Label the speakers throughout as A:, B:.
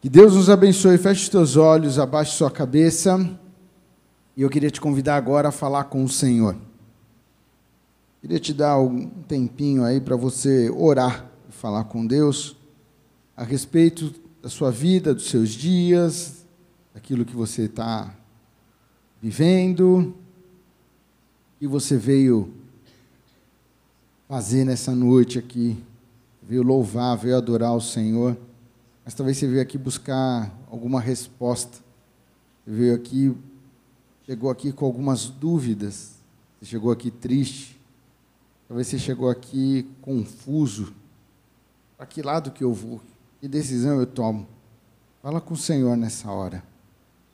A: Que Deus nos abençoe. Feche os teus olhos, abaixe sua cabeça. E eu queria te convidar agora a falar com o Senhor. Queria te dar um tempinho aí para você orar e falar com Deus a respeito da sua vida, dos seus dias, daquilo que você está vivendo, que você veio fazer nessa noite aqui. Veio louvar, veio adorar o Senhor. Mas talvez você veio aqui buscar alguma resposta. Você veio aqui, chegou aqui com algumas dúvidas. Você chegou aqui triste. Talvez você chegou aqui confuso. Para que lado que eu vou? Que decisão eu tomo? Fala com o Senhor nessa hora.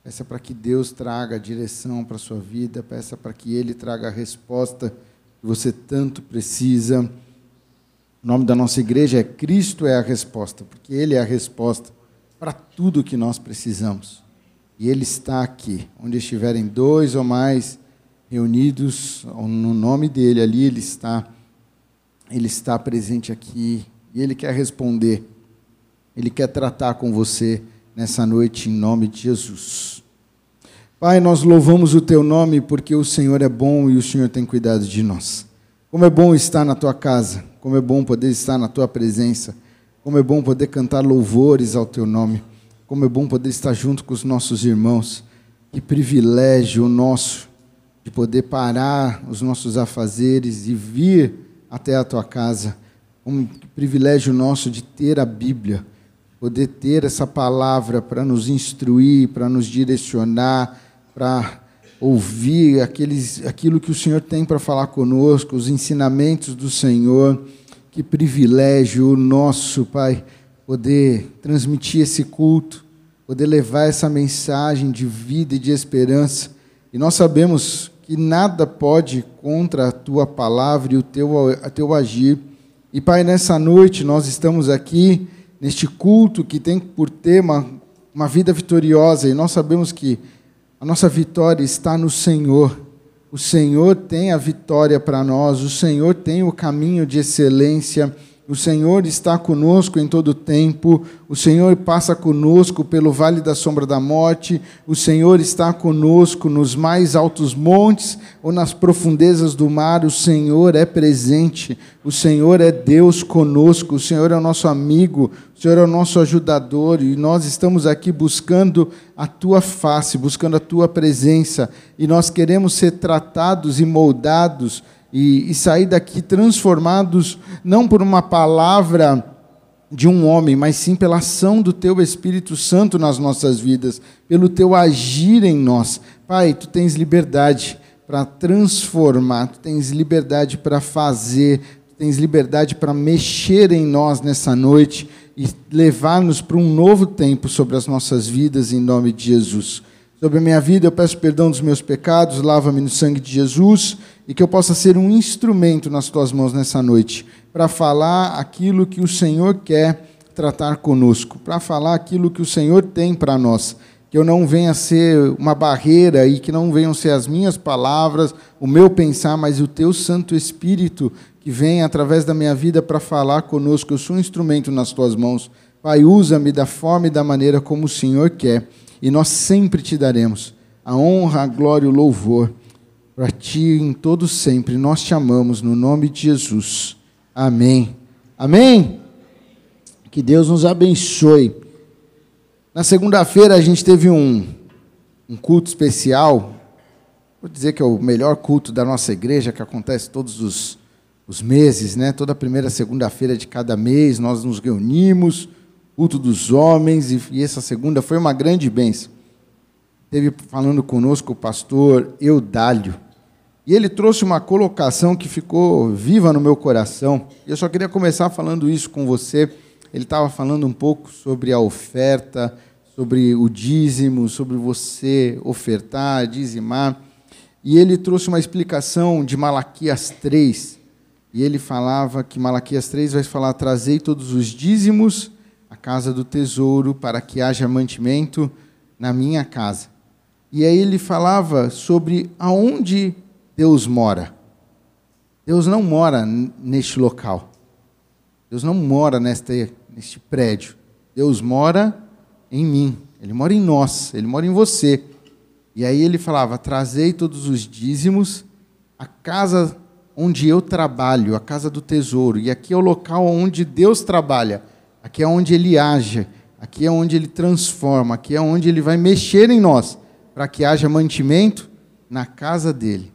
A: Peça para que Deus traga a direção para a sua vida. Peça para que Ele traga a resposta que você tanto precisa. O nome da nossa igreja é Cristo é a resposta, porque Ele é a resposta para tudo que nós precisamos. E Ele está aqui. Onde estiverem dois ou mais reunidos no nome dele, ali ele está, ele está presente aqui e ele quer responder, ele quer tratar com você nessa noite em nome de Jesus. Pai, nós louvamos o teu nome porque o Senhor é bom e o Senhor tem cuidado de nós. Como é bom estar na tua casa, como é bom poder estar na tua presença, como é bom poder cantar louvores ao teu nome, como é bom poder estar junto com os nossos irmãos. Que privilégio nosso de poder parar os nossos afazeres e vir até a tua casa. Um privilégio nosso de ter a Bíblia, poder ter essa palavra para nos instruir, para nos direcionar, para ouvir aqueles, aquilo que o Senhor tem para falar conosco, os ensinamentos do Senhor. Que privilégio nosso, Pai, poder transmitir esse culto, poder levar essa mensagem de vida e de esperança. E nós sabemos que nada pode contra a tua palavra e o teu, a teu agir. E, Pai, nessa noite nós estamos aqui, neste culto que tem por tema uma vida vitoriosa, e nós sabemos que a nossa vitória está no Senhor. O Senhor tem a vitória para nós, o Senhor tem o caminho de excelência. O Senhor está conosco em todo tempo, o Senhor passa conosco pelo vale da sombra da morte, o Senhor está conosco nos mais altos montes ou nas profundezas do mar, o Senhor é presente, o Senhor é Deus conosco, o Senhor é o nosso amigo, o Senhor é o nosso ajudador e nós estamos aqui buscando a tua face, buscando a tua presença e nós queremos ser tratados e moldados e, e sair daqui transformados, não por uma palavra de um homem, mas sim pela ação do teu Espírito Santo nas nossas vidas, pelo teu agir em nós. Pai, tu tens liberdade para transformar, tu tens liberdade para fazer, tu tens liberdade para mexer em nós nessa noite e levar-nos para um novo tempo sobre as nossas vidas, em nome de Jesus. Sobre a minha vida, eu peço perdão dos meus pecados, lava-me no sangue de Jesus e que eu possa ser um instrumento nas tuas mãos nessa noite para falar aquilo que o Senhor quer tratar conosco, para falar aquilo que o Senhor tem para nós. Que eu não venha ser uma barreira e que não venham ser as minhas palavras, o meu pensar, mas o teu Santo Espírito que vem através da minha vida para falar conosco. Eu sou um instrumento nas tuas mãos. Pai, usa-me da forma e da maneira como o Senhor quer. E nós sempre te daremos a honra, a glória e o louvor para ti em todo sempre. Nós te amamos no nome de Jesus. Amém. Amém. Que Deus nos abençoe. Na segunda-feira a gente teve um, um culto especial. Vou dizer que é o melhor culto da nossa igreja, que acontece todos os, os meses, né? Toda primeira segunda-feira de cada mês nós nos reunimos, culto dos homens, e, e essa segunda foi uma grande bênção. Teve falando conosco o pastor Eudálio. E ele trouxe uma colocação que ficou viva no meu coração. Eu só queria começar falando isso com você. Ele estava falando um pouco sobre a oferta, sobre o dízimo, sobre você ofertar, dizimar. E ele trouxe uma explicação de Malaquias 3. E ele falava que Malaquias 3 vai falar: Trazei todos os dízimos à casa do tesouro, para que haja mantimento na minha casa. E aí ele falava sobre aonde Deus mora. Deus não mora neste local. Deus não mora neste, neste prédio. Deus mora em mim, ele mora em nós, ele mora em você. E aí ele falava: Trazei todos os dízimos à casa onde eu trabalho, a casa do tesouro. E aqui é o local onde Deus trabalha, aqui é onde ele age, aqui é onde ele transforma, aqui é onde ele vai mexer em nós, para que haja mantimento na casa dele.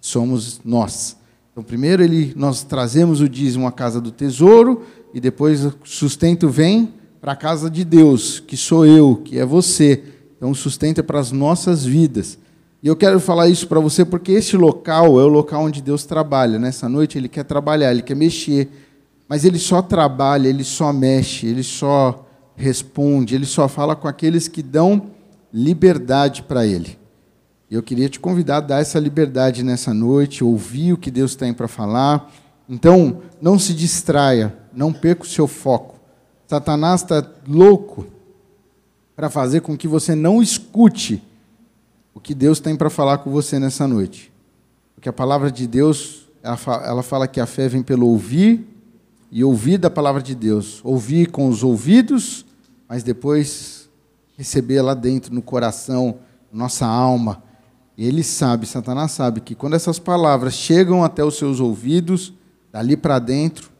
A: Somos nós. Então, primeiro ele, nós trazemos o dízimo à casa do tesouro, e depois o sustento vem para a casa de Deus, que sou eu, que é você. Então, o sustento é para as nossas vidas. E eu quero falar isso para você porque esse local é o local onde Deus trabalha. Nessa noite ele quer trabalhar, ele quer mexer. Mas ele só trabalha, ele só mexe, ele só responde, ele só fala com aqueles que dão liberdade para ele. E eu queria te convidar a dar essa liberdade nessa noite, ouvir o que Deus tem para falar. Então, não se distraia, não perca o seu foco. Satanás está louco para fazer com que você não escute o que Deus tem para falar com você nessa noite. Porque a palavra de Deus, ela fala, que a fé vem pelo ouvir e ouvir da palavra de Deus. Ouvir com os ouvidos, mas depois receber lá dentro, no coração, nossa alma. E ele sabe, Satanás sabe, que quando essas palavras chegam até os seus ouvidos, dali para dentro,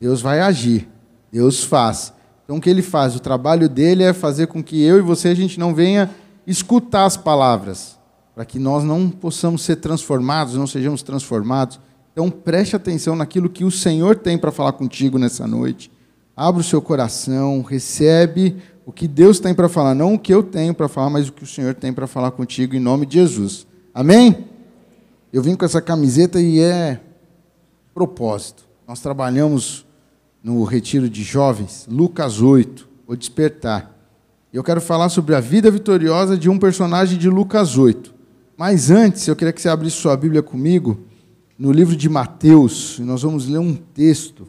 A: Deus vai agir, Deus faz. Então o que ele faz? O trabalho dele é fazer com que eu e você a gente não venha escutar as palavras, para que nós não possamos ser transformados, não sejamos transformados. Então preste atenção naquilo que o Senhor tem para falar contigo nessa noite. Abra o seu coração, recebe o que Deus tem para falar, não o que eu tenho para falar, mas o que o Senhor tem para falar contigo em nome de Jesus. Amém? Eu vim com essa camiseta e é propósito. Nós trabalhamos no retiro de jovens, Lucas 8, o despertar. Eu quero falar sobre a vida vitoriosa de um personagem de Lucas 8. Mas antes, eu queria que você abrisse sua Bíblia comigo no livro de Mateus. E nós vamos ler um texto.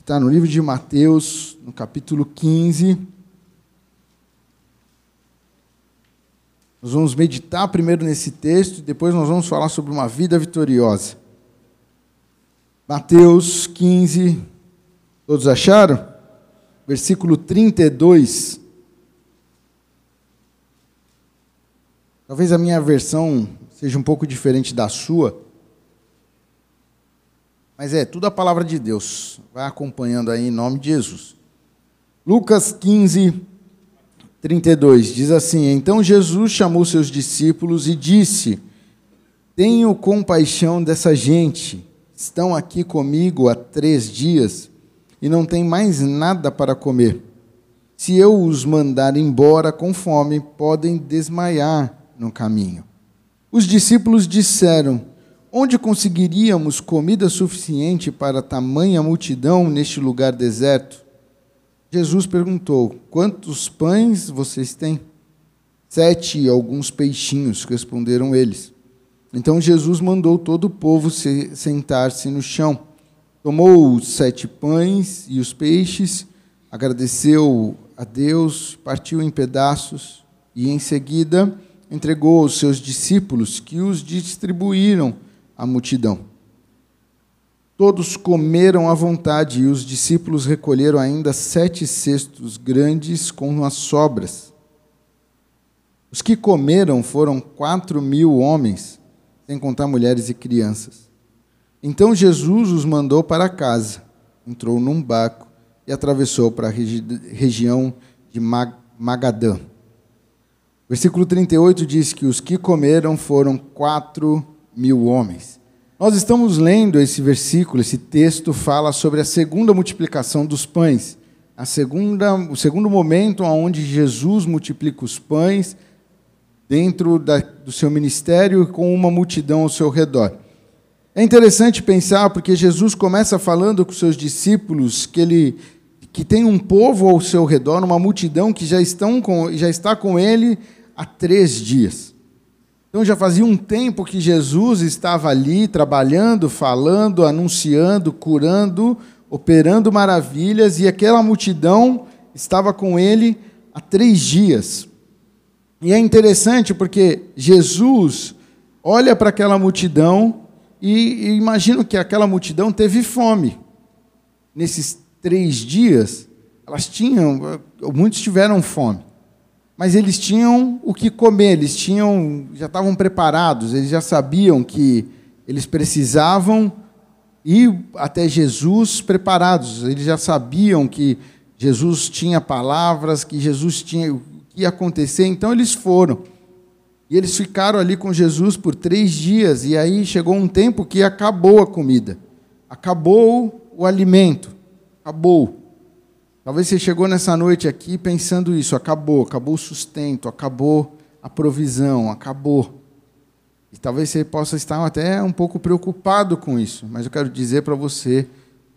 A: Está no livro de Mateus, no capítulo 15. Nós vamos meditar primeiro nesse texto e depois nós vamos falar sobre uma vida vitoriosa. Mateus 15. Todos acharam? Versículo 32. Talvez a minha versão seja um pouco diferente da sua, mas é tudo a palavra de Deus. Vai acompanhando aí em nome de Jesus. Lucas 15, 32 diz assim: Então Jesus chamou seus discípulos e disse: Tenho compaixão dessa gente, estão aqui comigo há três dias e não têm mais nada para comer. Se eu os mandar embora com fome, podem desmaiar no caminho. Os discípulos disseram: Onde conseguiríamos comida suficiente para tamanha multidão neste lugar deserto? Jesus perguntou: Quantos pães vocês têm? Sete e alguns peixinhos, responderam eles. Então Jesus mandou todo o povo sentar-se no chão. Tomou os sete pães e os peixes, agradeceu a Deus, partiu em pedaços e, em seguida, entregou aos seus discípulos, que os distribuíram à multidão. Todos comeram à vontade e os discípulos recolheram ainda sete cestos grandes com as sobras. Os que comeram foram quatro mil homens, sem contar mulheres e crianças. Então Jesus os mandou para casa, entrou num barco e atravessou para a regi região de Mag Magadã. Versículo 38 diz que os que comeram foram quatro mil homens. Nós estamos lendo esse versículo, esse texto fala sobre a segunda multiplicação dos pães, a segunda, o segundo momento onde Jesus multiplica os pães dentro da, do seu ministério com uma multidão ao seu redor. É interessante pensar porque Jesus começa falando com seus discípulos que ele que tem um povo ao seu redor, uma multidão que já estão com, já está com ele há três dias. Então já fazia um tempo que Jesus estava ali trabalhando, falando, anunciando, curando, operando maravilhas, e aquela multidão estava com ele há três dias. E é interessante porque Jesus olha para aquela multidão e, imagino que aquela multidão teve fome. Nesses três dias, elas tinham, muitos tiveram fome, mas eles tinham o que comer, eles tinham, já estavam preparados, eles já sabiam que eles precisavam ir até Jesus preparados, eles já sabiam que Jesus tinha palavras, que Jesus tinha o que ia acontecer, então eles foram. E eles ficaram ali com Jesus por três dias, e aí chegou um tempo que acabou a comida, acabou o alimento, acabou. Talvez você chegou nessa noite aqui pensando isso: acabou, acabou o sustento, acabou a provisão, acabou. E talvez você possa estar até um pouco preocupado com isso, mas eu quero dizer para você: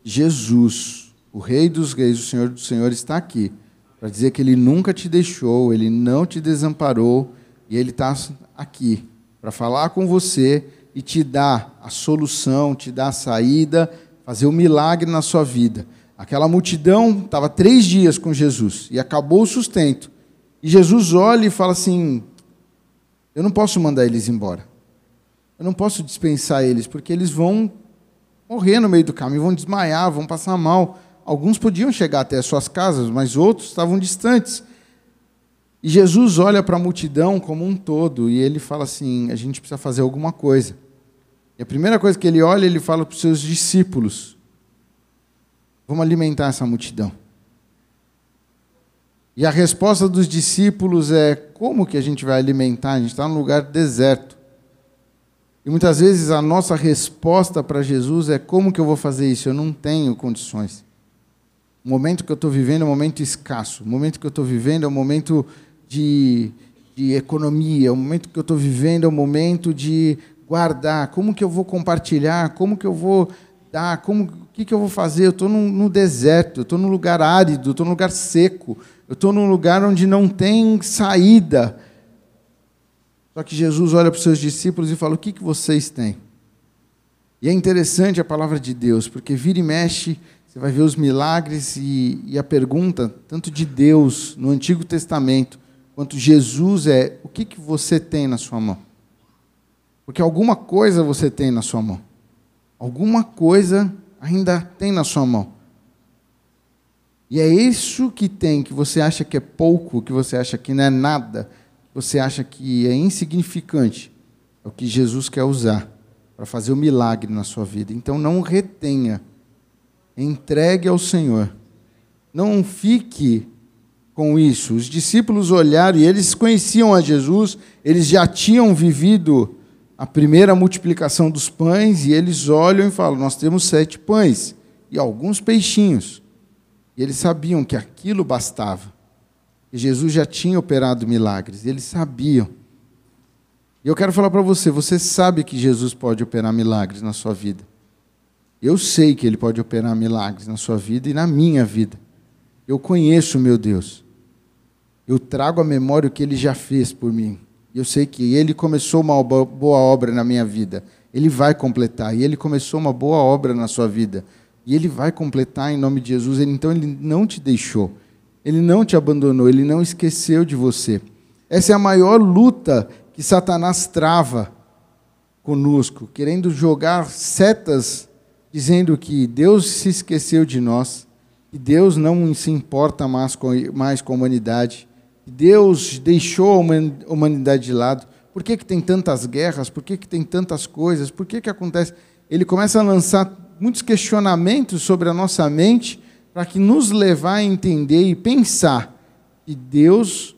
A: Jesus, o Rei dos Reis, o Senhor dos Senhores, está aqui para dizer que Ele nunca te deixou, Ele não te desamparou e Ele está aqui para falar com você e te dar a solução, te dar a saída, fazer o um milagre na sua vida. Aquela multidão estava três dias com Jesus e acabou o sustento. E Jesus olha e fala assim: Eu não posso mandar eles embora. Eu não posso dispensar eles, porque eles vão morrer no meio do caminho, vão desmaiar, vão passar mal. Alguns podiam chegar até as suas casas, mas outros estavam distantes. E Jesus olha para a multidão como um todo e ele fala assim: a gente precisa fazer alguma coisa. E a primeira coisa que ele olha, ele fala para os seus discípulos: vamos alimentar essa multidão. E a resposta dos discípulos é: como que a gente vai alimentar? A gente está num lugar deserto. E muitas vezes a nossa resposta para Jesus é: como que eu vou fazer isso? Eu não tenho condições. O momento que eu estou vivendo é um momento escasso. O momento que eu estou vivendo é um momento de, de economia, o momento que eu estou vivendo é o momento de guardar, como que eu vou compartilhar, como que eu vou dar, como, o que, que eu vou fazer? Eu estou no, deserto, eu estou num lugar árido, estou num lugar seco, eu estou num lugar onde não tem saída. Só que Jesus olha para os seus discípulos e fala: O que, que vocês têm? E é interessante a palavra de Deus, porque vira e mexe, você vai ver os milagres e, e a pergunta, tanto de Deus no Antigo Testamento, quanto Jesus é, o que, que você tem na sua mão? Porque alguma coisa você tem na sua mão. Alguma coisa ainda tem na sua mão. E é isso que tem, que você acha que é pouco, que você acha que não é nada, que você acha que é insignificante. É o que Jesus quer usar para fazer o milagre na sua vida. Então não retenha. Entregue ao Senhor. Não fique com isso. Os discípulos olharam e eles conheciam a Jesus, eles já tinham vivido a primeira multiplicação dos pães, e eles olham e falam: Nós temos sete pães e alguns peixinhos. E eles sabiam que aquilo bastava. E Jesus já tinha operado milagres, eles sabiam. E eu quero falar para você: você sabe que Jesus pode operar milagres na sua vida. Eu sei que Ele pode operar milagres na sua vida e na minha vida. Eu conheço meu Deus. Eu trago à memória o que ele já fez por mim. Eu sei que ele começou uma boa obra na minha vida. Ele vai completar. E ele começou uma boa obra na sua vida. E ele vai completar em nome de Jesus. Então ele não te deixou. Ele não te abandonou. Ele não esqueceu de você. Essa é a maior luta que Satanás trava conosco, querendo jogar setas dizendo que Deus se esqueceu de nós que Deus não se importa mais com, mais com a humanidade, Deus deixou a humanidade de lado. Por que, que tem tantas guerras? Por que, que tem tantas coisas? Por que, que acontece? Ele começa a lançar muitos questionamentos sobre a nossa mente para que nos levar a entender e pensar que Deus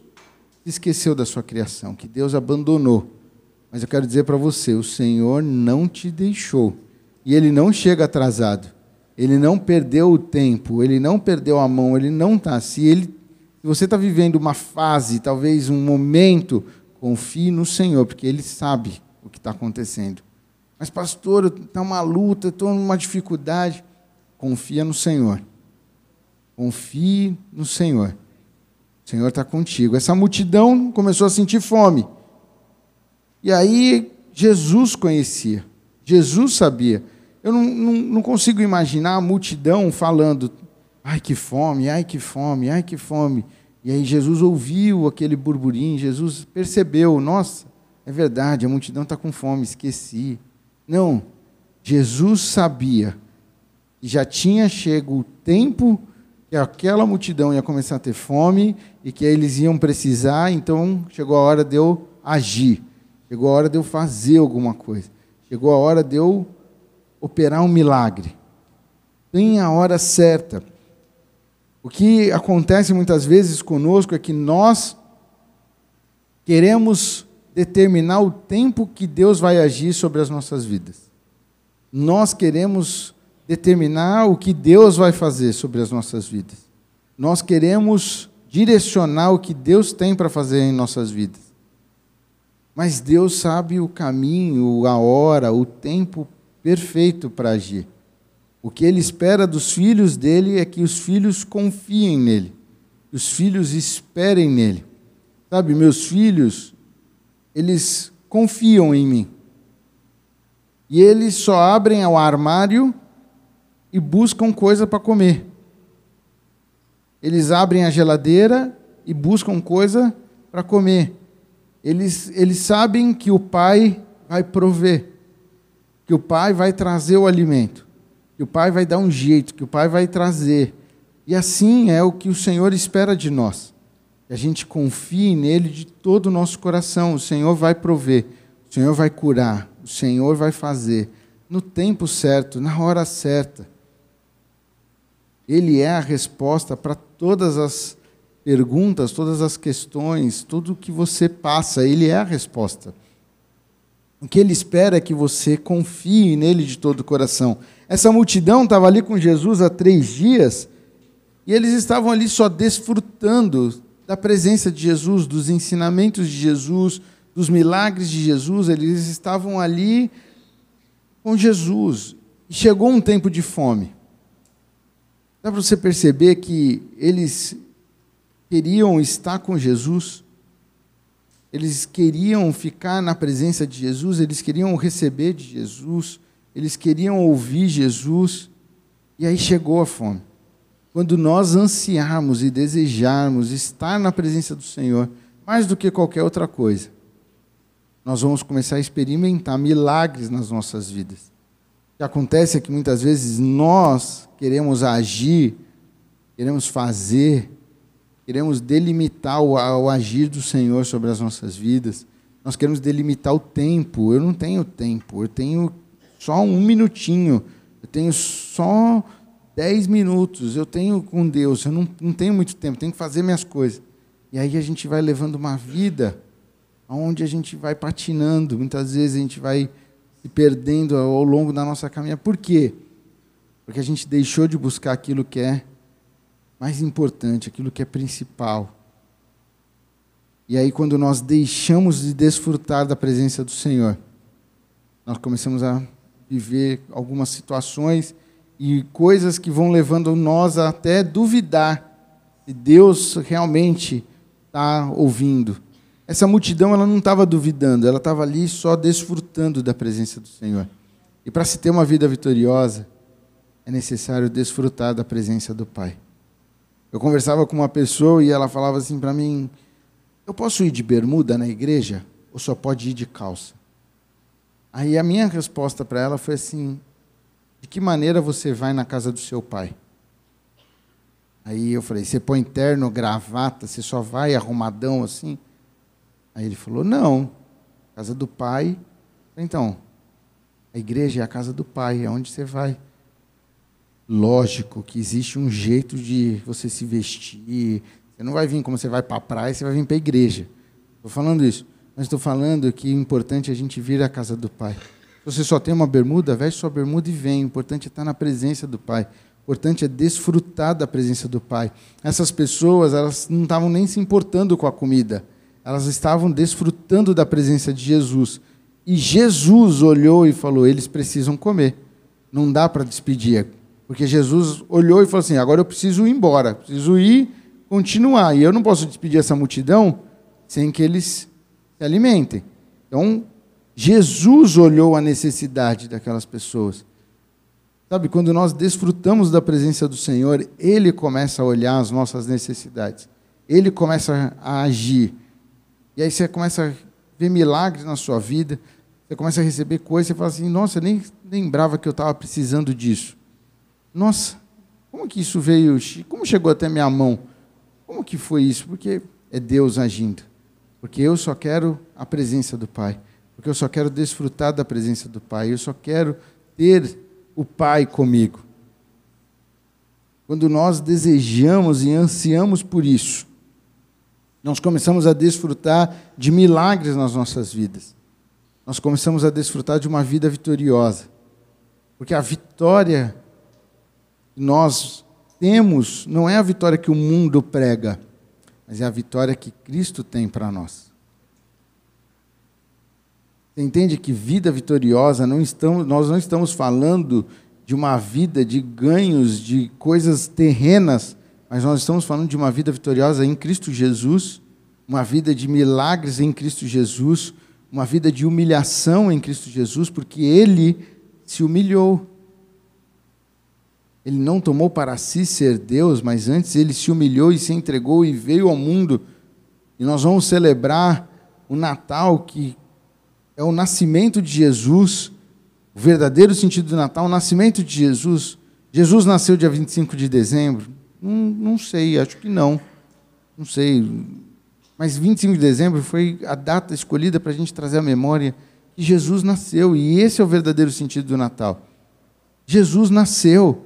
A: esqueceu da sua criação, que Deus abandonou. Mas eu quero dizer para você, o Senhor não te deixou. E ele não chega atrasado. Ele não perdeu o tempo, ele não perdeu a mão, ele não está. Se, ele, você está vivendo uma fase, talvez um momento, confie no Senhor, porque Ele sabe o que está acontecendo. Mas, pastor, está uma luta, estou numa dificuldade. Confia no Senhor. Confie no Senhor. O Senhor está contigo. Essa multidão começou a sentir fome. E aí Jesus conhecia. Jesus sabia. Eu não, não, não consigo imaginar a multidão falando: ai que fome, ai que fome, ai que fome. E aí Jesus ouviu aquele burburinho, Jesus percebeu: nossa, é verdade, a multidão está com fome, esqueci. Não, Jesus sabia que já tinha chego o tempo que aquela multidão ia começar a ter fome e que eles iam precisar, então chegou a hora de eu agir. Chegou a hora de eu fazer alguma coisa. Chegou a hora de eu operar um milagre. Tem a hora certa. O que acontece muitas vezes conosco é que nós queremos determinar o tempo que Deus vai agir sobre as nossas vidas. Nós queremos determinar o que Deus vai fazer sobre as nossas vidas. Nós queremos direcionar o que Deus tem para fazer em nossas vidas. Mas Deus sabe o caminho, a hora, o tempo perfeito para agir. O que ele espera dos filhos dele é que os filhos confiem nele, os filhos esperem nele. Sabe, meus filhos, eles confiam em mim. E eles só abrem o armário e buscam coisa para comer. Eles abrem a geladeira e buscam coisa para comer. Eles, eles sabem que o pai vai prover, que o pai vai trazer o alimento, que o pai vai dar um jeito, que o pai vai trazer. E assim é o que o Senhor espera de nós. Que a gente confie nele de todo o nosso coração. O Senhor vai prover, o Senhor vai curar, o Senhor vai fazer no tempo certo, na hora certa. Ele é a resposta para todas as perguntas, todas as questões, tudo que você passa, ele é a resposta. O que ele espera é que você confie nele de todo o coração. Essa multidão estava ali com Jesus há três dias e eles estavam ali só desfrutando da presença de Jesus, dos ensinamentos de Jesus, dos milagres de Jesus. Eles estavam ali com Jesus. E chegou um tempo de fome. Dá para você perceber que eles queriam estar com Jesus, eles queriam ficar na presença de Jesus, eles queriam receber de Jesus, eles queriam ouvir Jesus, e aí chegou a fome. Quando nós ansiarmos e desejarmos estar na presença do Senhor, mais do que qualquer outra coisa, nós vamos começar a experimentar milagres nas nossas vidas. O que acontece é que muitas vezes nós queremos agir, queremos fazer, queremos delimitar o, o agir do Senhor sobre as nossas vidas. Nós queremos delimitar o tempo. Eu não tenho tempo, eu tenho só um minutinho, eu tenho só dez minutos, eu tenho com Deus, eu não, não tenho muito tempo, tenho que fazer minhas coisas. E aí a gente vai levando uma vida onde a gente vai patinando, muitas vezes a gente vai se perdendo ao longo da nossa caminhada. Por quê? Porque a gente deixou de buscar aquilo que é mais importante, aquilo que é principal. E aí, quando nós deixamos de desfrutar da presença do Senhor, nós começamos a viver algumas situações e coisas que vão levando nós a até duvidar se Deus realmente está ouvindo essa multidão ela não estava duvidando, ela estava ali só desfrutando da presença do Senhor. E para se ter uma vida vitoriosa, é necessário desfrutar da presença do Pai. Eu conversava com uma pessoa e ela falava assim para mim: Eu posso ir de bermuda na igreja ou só pode ir de calça? Aí a minha resposta para ela foi assim: De que maneira você vai na casa do seu pai? Aí eu falei: Você põe terno, gravata, você só vai arrumadão assim? Aí ele falou: Não, casa do pai. Então, a igreja é a casa do pai, é onde você vai. Lógico que existe um jeito de você se vestir. Você não vai vir como você vai para a praia, você vai vir para a igreja. Estou falando isso. Mas estou falando que o importante é a gente vir à casa do Pai. Se você só tem uma bermuda, veste sua bermuda e vem. O importante é estar na presença do Pai. O importante é desfrutar da presença do Pai. Essas pessoas, elas não estavam nem se importando com a comida elas estavam desfrutando da presença de Jesus. E Jesus olhou e falou: eles precisam comer. Não dá para despedir. Porque Jesus olhou e falou assim: agora eu preciso ir embora, preciso ir continuar. E eu não posso despedir essa multidão sem que eles se alimentem. Então, Jesus olhou a necessidade daquelas pessoas. Sabe, quando nós desfrutamos da presença do Senhor, Ele começa a olhar as nossas necessidades. Ele começa a agir. E aí você começa a ver milagres na sua vida, você começa a receber coisas, você fala assim, nossa, eu nem lembrava que eu estava precisando disso. Nossa, Como que isso veio? Como chegou até minha mão? Como que foi isso? Porque é Deus agindo. Porque eu só quero a presença do Pai. Porque eu só quero desfrutar da presença do Pai. Eu só quero ter o Pai comigo. Quando nós desejamos e ansiamos por isso, nós começamos a desfrutar de milagres nas nossas vidas. Nós começamos a desfrutar de uma vida vitoriosa. Porque a vitória nós temos não é a vitória que o mundo prega, mas é a vitória que Cristo tem para nós. Você entende que vida vitoriosa, não estamos, nós não estamos falando de uma vida de ganhos, de coisas terrenas, mas nós estamos falando de uma vida vitoriosa em Cristo Jesus, uma vida de milagres em Cristo Jesus, uma vida de humilhação em Cristo Jesus, porque Ele se humilhou. Ele não tomou para si ser Deus, mas antes ele se humilhou e se entregou e veio ao mundo. E nós vamos celebrar o Natal, que é o nascimento de Jesus, o verdadeiro sentido do Natal, o nascimento de Jesus. Jesus nasceu dia 25 de dezembro? Não, não sei, acho que não. Não sei. Mas 25 de dezembro foi a data escolhida para a gente trazer a memória que Jesus nasceu. E esse é o verdadeiro sentido do Natal. Jesus nasceu.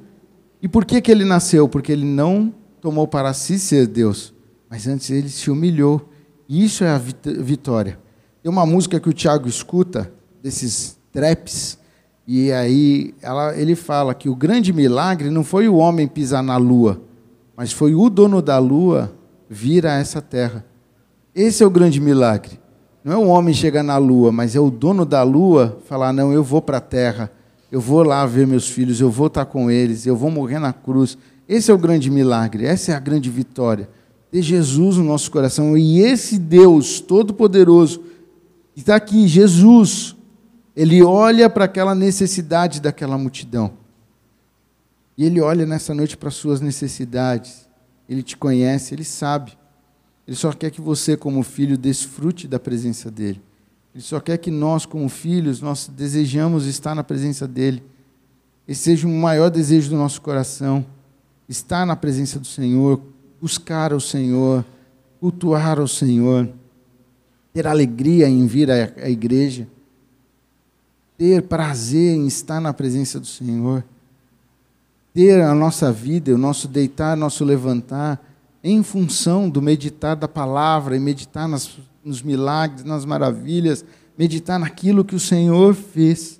A: E por que, que ele nasceu? Porque ele não tomou para si ser Deus, mas antes ele se humilhou. E isso é a vitória. Tem uma música que o Tiago escuta, desses traps, e aí ela, ele fala que o grande milagre não foi o homem pisar na lua, mas foi o dono da lua vir a essa terra. Esse é o grande milagre. Não é o homem chegar na lua, mas é o dono da lua falar: não, eu vou para a terra eu vou lá ver meus filhos, eu vou estar com eles, eu vou morrer na cruz. Esse é o grande milagre, essa é a grande vitória. Ter Jesus no nosso coração e esse Deus Todo-Poderoso que está aqui, Jesus, ele olha para aquela necessidade daquela multidão. E ele olha nessa noite para as suas necessidades. Ele te conhece, ele sabe. Ele só quer que você, como filho, desfrute da presença dele. Ele só quer que nós, como filhos, nós desejamos estar na presença dEle. Esse seja o maior desejo do nosso coração. Estar na presença do Senhor, buscar o Senhor, cultuar o Senhor, ter alegria em vir à igreja, ter prazer em estar na presença do Senhor, ter a nossa vida, o nosso deitar, nosso levantar, em função do meditar da palavra e meditar nas nos milagres, nas maravilhas, meditar naquilo que o Senhor fez.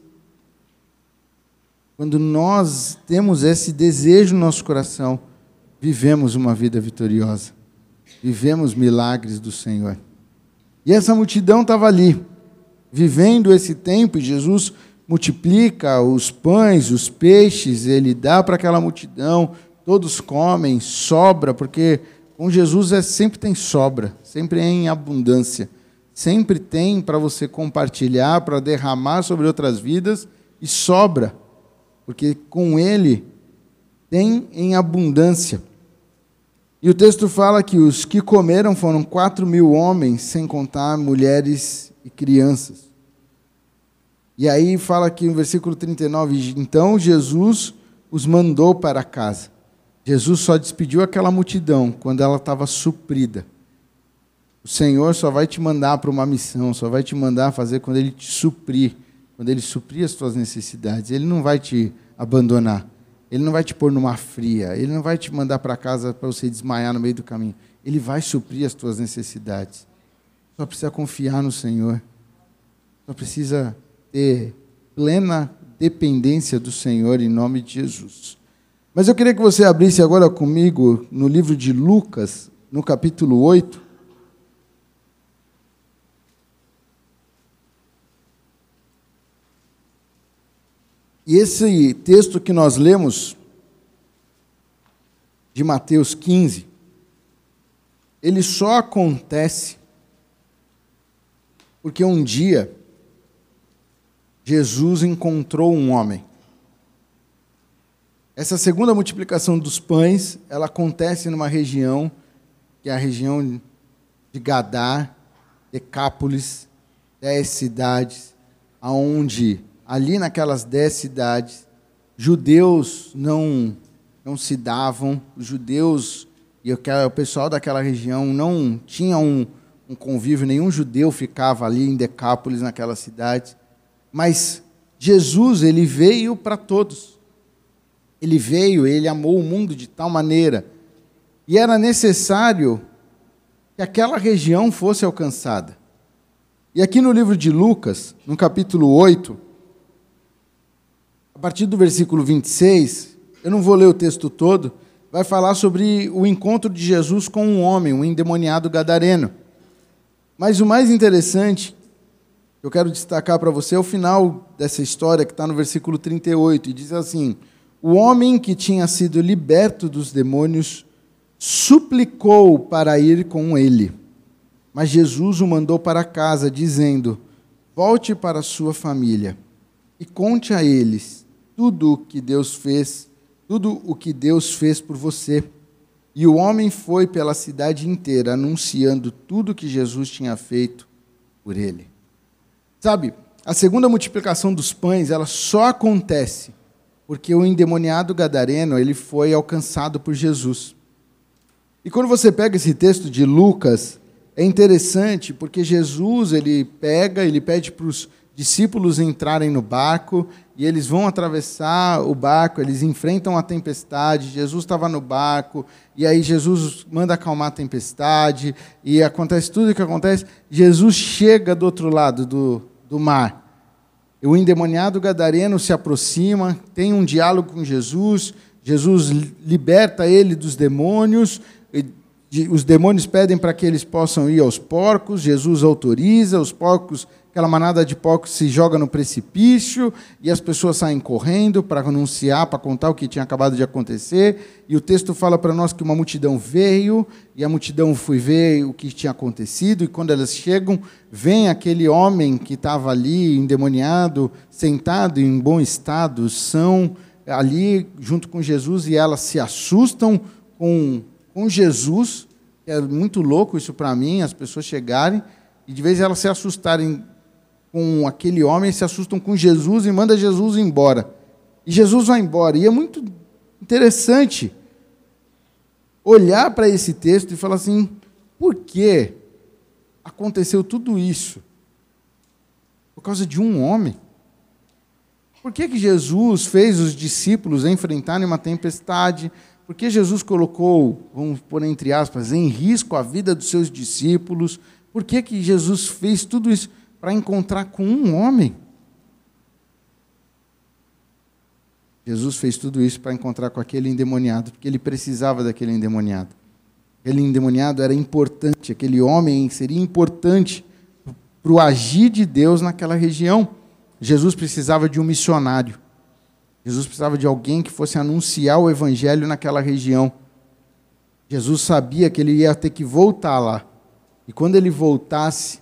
A: Quando nós temos esse desejo no nosso coração, vivemos uma vida vitoriosa, vivemos milagres do Senhor. E essa multidão estava ali, vivendo esse tempo, e Jesus multiplica os pães, os peixes, ele dá para aquela multidão, todos comem, sobra, porque com Jesus é, sempre tem sobra, sempre é em abundância. Sempre tem para você compartilhar, para derramar sobre outras vidas e sobra, porque com Ele tem em abundância. E o texto fala que os que comeram foram quatro mil homens, sem contar mulheres e crianças. E aí fala aqui no versículo 39: Então Jesus os mandou para casa. Jesus só despediu aquela multidão quando ela estava suprida. O Senhor só vai te mandar para uma missão, só vai te mandar fazer quando Ele te suprir, quando Ele suprir as tuas necessidades. Ele não vai te abandonar. Ele não vai te pôr numa fria. Ele não vai te mandar para casa para você desmaiar no meio do caminho. Ele vai suprir as tuas necessidades. Só precisa confiar no Senhor. Só precisa ter plena dependência do Senhor em nome de Jesus. Mas eu queria que você abrisse agora comigo no livro de Lucas, no capítulo 8. E esse texto que nós lemos, de Mateus 15, ele só acontece porque um dia Jesus encontrou um homem. Essa segunda multiplicação dos pães, ela acontece numa região que é a região de Gadá, Decápolis, dez cidades, aonde ali naquelas dez cidades judeus não não se davam, os judeus e o pessoal daquela região não tinham um, um convívio, nenhum judeu ficava ali em Decápolis, naquela cidade. Mas Jesus, ele veio para todos. Ele veio, ele amou o mundo de tal maneira. E era necessário que aquela região fosse alcançada. E aqui no livro de Lucas, no capítulo 8, a partir do versículo 26, eu não vou ler o texto todo, vai falar sobre o encontro de Jesus com um homem, um endemoniado gadareno. Mas o mais interessante que eu quero destacar para você é o final dessa história que está no versículo 38, e diz assim: O homem que tinha sido liberto dos demônios suplicou para ir com ele. Mas Jesus o mandou para casa, dizendo: Volte para sua família e conte a eles tudo o que Deus fez tudo o que Deus fez por você. E o homem foi pela cidade inteira anunciando tudo o que Jesus tinha feito por ele. Sabe, a segunda multiplicação dos pães, ela só acontece porque o endemoniado gadareno, ele foi alcançado por Jesus. E quando você pega esse texto de Lucas, é interessante porque Jesus, ele pega, ele pede para os discípulos entrarem no barco e eles vão atravessar o barco, eles enfrentam a tempestade. Jesus estava no barco, e aí Jesus manda acalmar a tempestade, e acontece tudo o que acontece. Jesus chega do outro lado do, do mar. O endemoniado gadareno se aproxima, tem um diálogo com Jesus. Jesus liberta ele dos demônios. Os demônios pedem para que eles possam ir aos porcos. Jesus autoriza, os porcos aquela manada de porcos se joga no precipício e as pessoas saem correndo para anunciar, para contar o que tinha acabado de acontecer. E o texto fala para nós que uma multidão veio e a multidão foi ver o que tinha acontecido. E quando elas chegam, vem aquele homem que estava ali endemoniado, sentado em bom estado, são ali junto com Jesus e elas se assustam com, com Jesus. É muito louco isso para mim, as pessoas chegarem e de vez elas se assustarem com aquele homem, se assustam com Jesus e manda Jesus embora. E Jesus vai embora. E é muito interessante olhar para esse texto e falar assim: por que aconteceu tudo isso? Por causa de um homem. Por que, que Jesus fez os discípulos enfrentarem uma tempestade? Por que Jesus colocou, vamos pôr entre aspas, em risco a vida dos seus discípulos? Por que, que Jesus fez tudo isso? Para encontrar com um homem. Jesus fez tudo isso para encontrar com aquele endemoniado, porque ele precisava daquele endemoniado. Aquele endemoniado era importante, aquele homem seria importante para o agir de Deus naquela região. Jesus precisava de um missionário. Jesus precisava de alguém que fosse anunciar o evangelho naquela região. Jesus sabia que ele ia ter que voltar lá. E quando ele voltasse,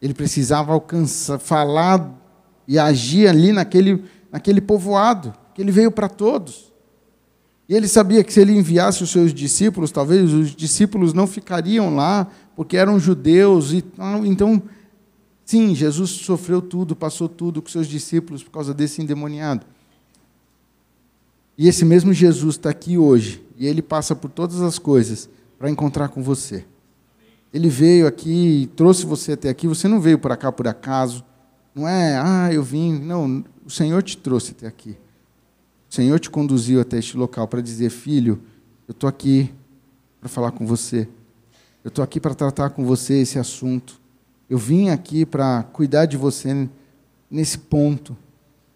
A: ele precisava alcançar, falar e agir ali naquele, naquele povoado, que ele veio para todos. E ele sabia que se ele enviasse os seus discípulos, talvez os discípulos não ficariam lá, porque eram judeus e Então, sim, Jesus sofreu tudo, passou tudo com seus discípulos por causa desse endemoniado. E esse mesmo Jesus está aqui hoje, e ele passa por todas as coisas para encontrar com você. Ele veio aqui trouxe você até aqui. Você não veio para cá por acaso. Não é, ah, eu vim. Não, o Senhor te trouxe até aqui. O Senhor te conduziu até este local para dizer: Filho, eu estou aqui para falar com você. Eu estou aqui para tratar com você esse assunto. Eu vim aqui para cuidar de você nesse ponto.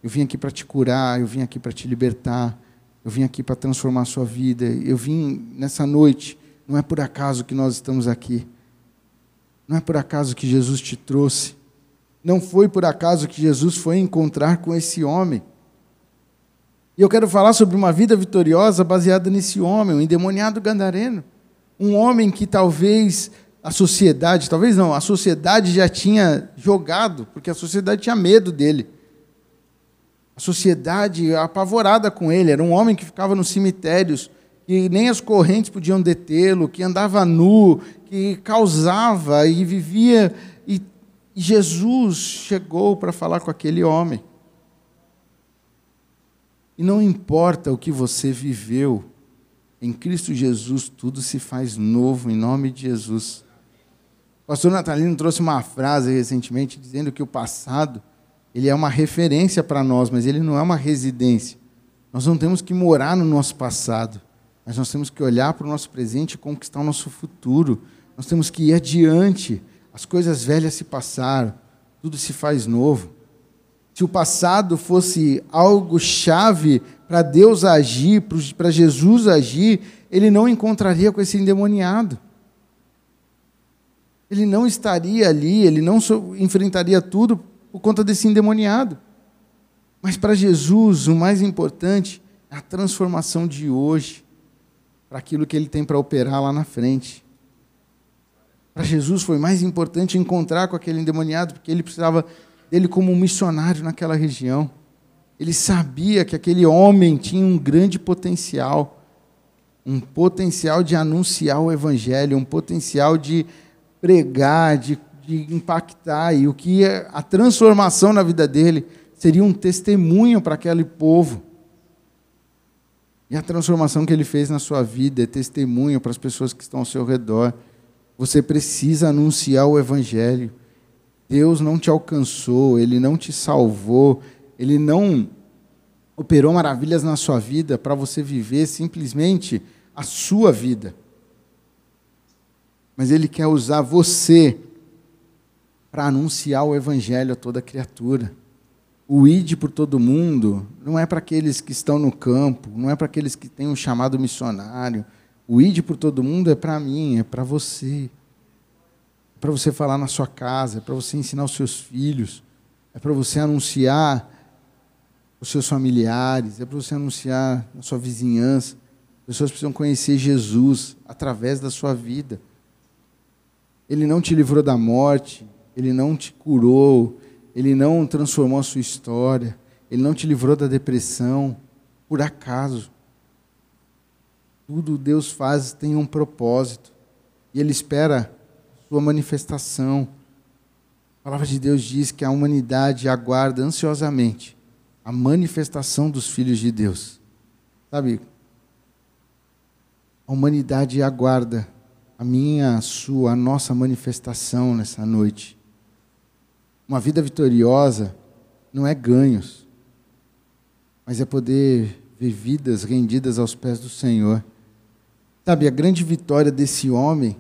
A: Eu vim aqui para te curar. Eu vim aqui para te libertar. Eu vim aqui para transformar a sua vida. Eu vim nessa noite. Não é por acaso que nós estamos aqui. Não é por acaso que Jesus te trouxe. Não foi por acaso que Jesus foi encontrar com esse homem. E eu quero falar sobre uma vida vitoriosa baseada nesse homem, um endemoniado gandareno. Um homem que talvez a sociedade, talvez não, a sociedade já tinha jogado, porque a sociedade tinha medo dele. A sociedade apavorada com ele, era um homem que ficava nos cemitérios, que nem as correntes podiam detê-lo, que andava nu, que causava e vivia. E Jesus chegou para falar com aquele homem. E não importa o que você viveu, em Cristo Jesus tudo se faz novo, em nome de Jesus. O pastor Natalino trouxe uma frase recentemente dizendo que o passado ele é uma referência para nós, mas ele não é uma residência. Nós não temos que morar no nosso passado, mas nós temos que olhar para o nosso presente e conquistar o nosso futuro. Nós temos que ir adiante. As coisas velhas se passaram, tudo se faz novo. Se o passado fosse algo chave para Deus agir, para Jesus agir, ele não encontraria com esse endemoniado. Ele não estaria ali, ele não enfrentaria tudo por conta desse endemoniado. Mas para Jesus, o mais importante é a transformação de hoje para aquilo que ele tem para operar lá na frente. Para Jesus foi mais importante encontrar com aquele endemoniado, porque ele precisava dele como um missionário naquela região. Ele sabia que aquele homem tinha um grande potencial, um potencial de anunciar o evangelho, um potencial de pregar, de, de impactar, e o que a transformação na vida dele seria um testemunho para aquele povo. E a transformação que ele fez na sua vida é testemunho para as pessoas que estão ao seu redor. Você precisa anunciar o Evangelho. Deus não te alcançou, Ele não te salvou, Ele não operou maravilhas na sua vida para você viver simplesmente a sua vida. Mas Ele quer usar você para anunciar o Evangelho a toda criatura. O ide por todo mundo não é para aqueles que estão no campo, não é para aqueles que têm um chamado missionário. O ide por todo mundo é para mim, é para você. É para você falar na sua casa, é para você ensinar os seus filhos, é para você anunciar os seus familiares, é para você anunciar na sua vizinhança. As pessoas precisam conhecer Jesus através da sua vida. Ele não te livrou da morte, ele não te curou, ele não transformou a sua história, Ele não te livrou da depressão por acaso. Tudo Deus faz tem um propósito. E Ele espera sua manifestação. A palavra de Deus diz que a humanidade aguarda ansiosamente a manifestação dos filhos de Deus. Sabe? A humanidade aguarda a minha, a sua, a nossa manifestação nessa noite. Uma vida vitoriosa não é ganhos, mas é poder ver vidas rendidas aos pés do Senhor. Sabe, a grande vitória desse homem,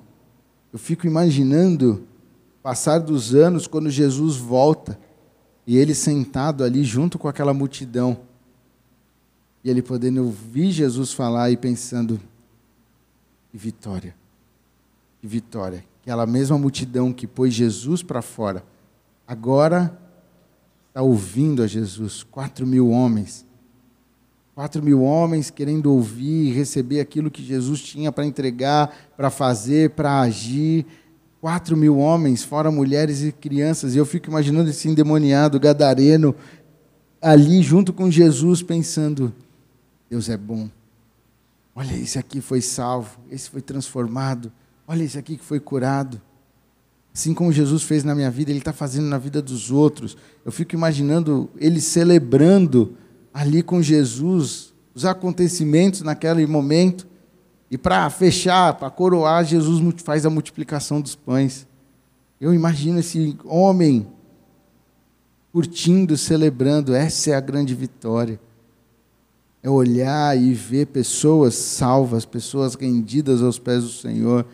A: eu fico imaginando passar dos anos quando Jesus volta e ele sentado ali junto com aquela multidão e ele podendo ouvir Jesus falar e pensando: que vitória, que vitória. Aquela mesma multidão que pôs Jesus para fora agora está ouvindo a Jesus. Quatro mil homens. Quatro mil homens querendo ouvir e receber aquilo que Jesus tinha para entregar, para fazer, para agir. Quatro mil homens, fora mulheres e crianças. E eu fico imaginando esse endemoniado gadareno ali junto com Jesus, pensando: Deus é bom. Olha, esse aqui foi salvo, esse foi transformado. Olha, esse aqui que foi curado. Assim como Jesus fez na minha vida, Ele está fazendo na vida dos outros. Eu fico imaginando Ele celebrando ali com Jesus os acontecimentos naquele momento. E para fechar, para coroar, Jesus faz a multiplicação dos pães. Eu imagino esse homem curtindo, celebrando. Essa é a grande vitória. É olhar e ver pessoas salvas, pessoas rendidas aos pés do Senhor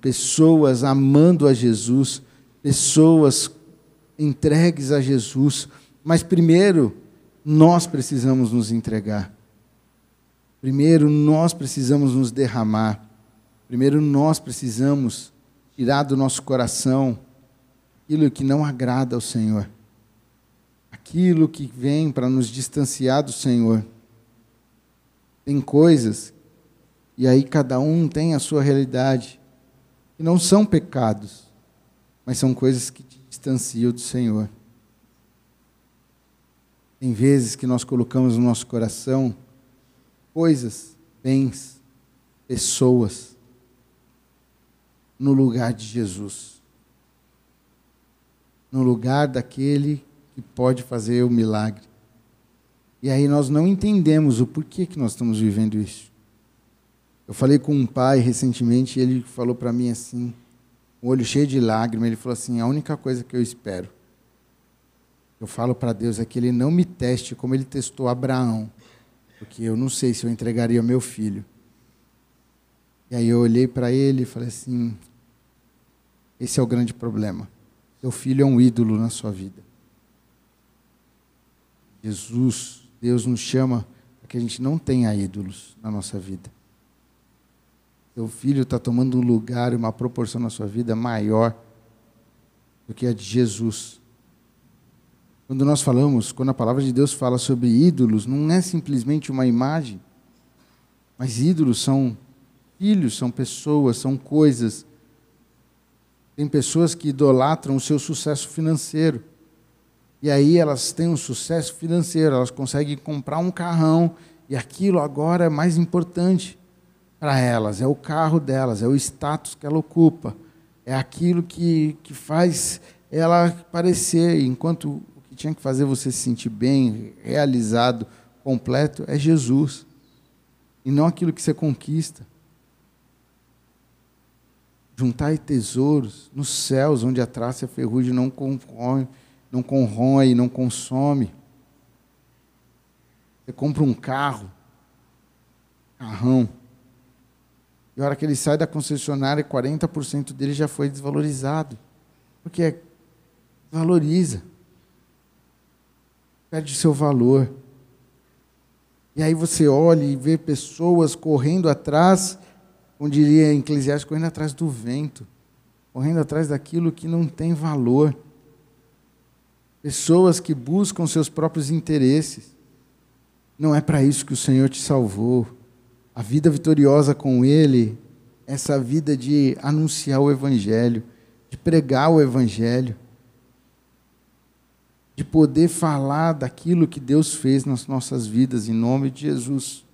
A: pessoas amando a Jesus, pessoas entregues a Jesus, mas primeiro nós precisamos nos entregar. Primeiro nós precisamos nos derramar. Primeiro nós precisamos tirar do nosso coração aquilo que não agrada ao Senhor. Aquilo que vem para nos distanciar do Senhor. Tem coisas, e aí cada um tem a sua realidade que não são pecados, mas são coisas que te distanciam do Senhor. Tem vezes que nós colocamos no nosso coração coisas, bens, pessoas, no lugar de Jesus. No lugar daquele que pode fazer o milagre. E aí nós não entendemos o porquê que nós estamos vivendo isso. Eu falei com um pai recentemente e ele falou para mim assim, o olho cheio de lágrimas, ele falou assim: a única coisa que eu espero, eu falo para Deus, é que ele não me teste como ele testou Abraão, porque eu não sei se eu entregaria meu filho. E aí eu olhei para ele e falei assim: esse é o grande problema. Seu filho é um ídolo na sua vida. Jesus, Deus nos chama para que a gente não tenha ídolos na nossa vida. Seu filho está tomando um lugar e uma proporção na sua vida maior do que a de Jesus. Quando nós falamos, quando a palavra de Deus fala sobre ídolos, não é simplesmente uma imagem, mas ídolos são filhos, são pessoas, são coisas. Tem pessoas que idolatram o seu sucesso financeiro. E aí elas têm um sucesso financeiro, elas conseguem comprar um carrão, e aquilo agora é mais importante para elas, é o carro delas, é o status que ela ocupa, é aquilo que, que faz ela parecer, enquanto o que tinha que fazer você se sentir bem, realizado, completo, é Jesus, e não aquilo que você conquista. Juntai tesouros nos céus, onde a traça e a ferrugem não corroem, não corrói, não consome. Você compra um carro, carrão, e a hora que ele sai da concessionária, 40% dele já foi desvalorizado. Porque valoriza. Perde seu valor. E aí você olha e vê pessoas correndo atrás como diria em Eclesiastes, correndo atrás do vento, correndo atrás daquilo que não tem valor. Pessoas que buscam seus próprios interesses. Não é para isso que o Senhor te salvou. A vida vitoriosa com Ele, essa vida de anunciar o Evangelho, de pregar o Evangelho, de poder falar daquilo que Deus fez nas nossas vidas, em nome de Jesus.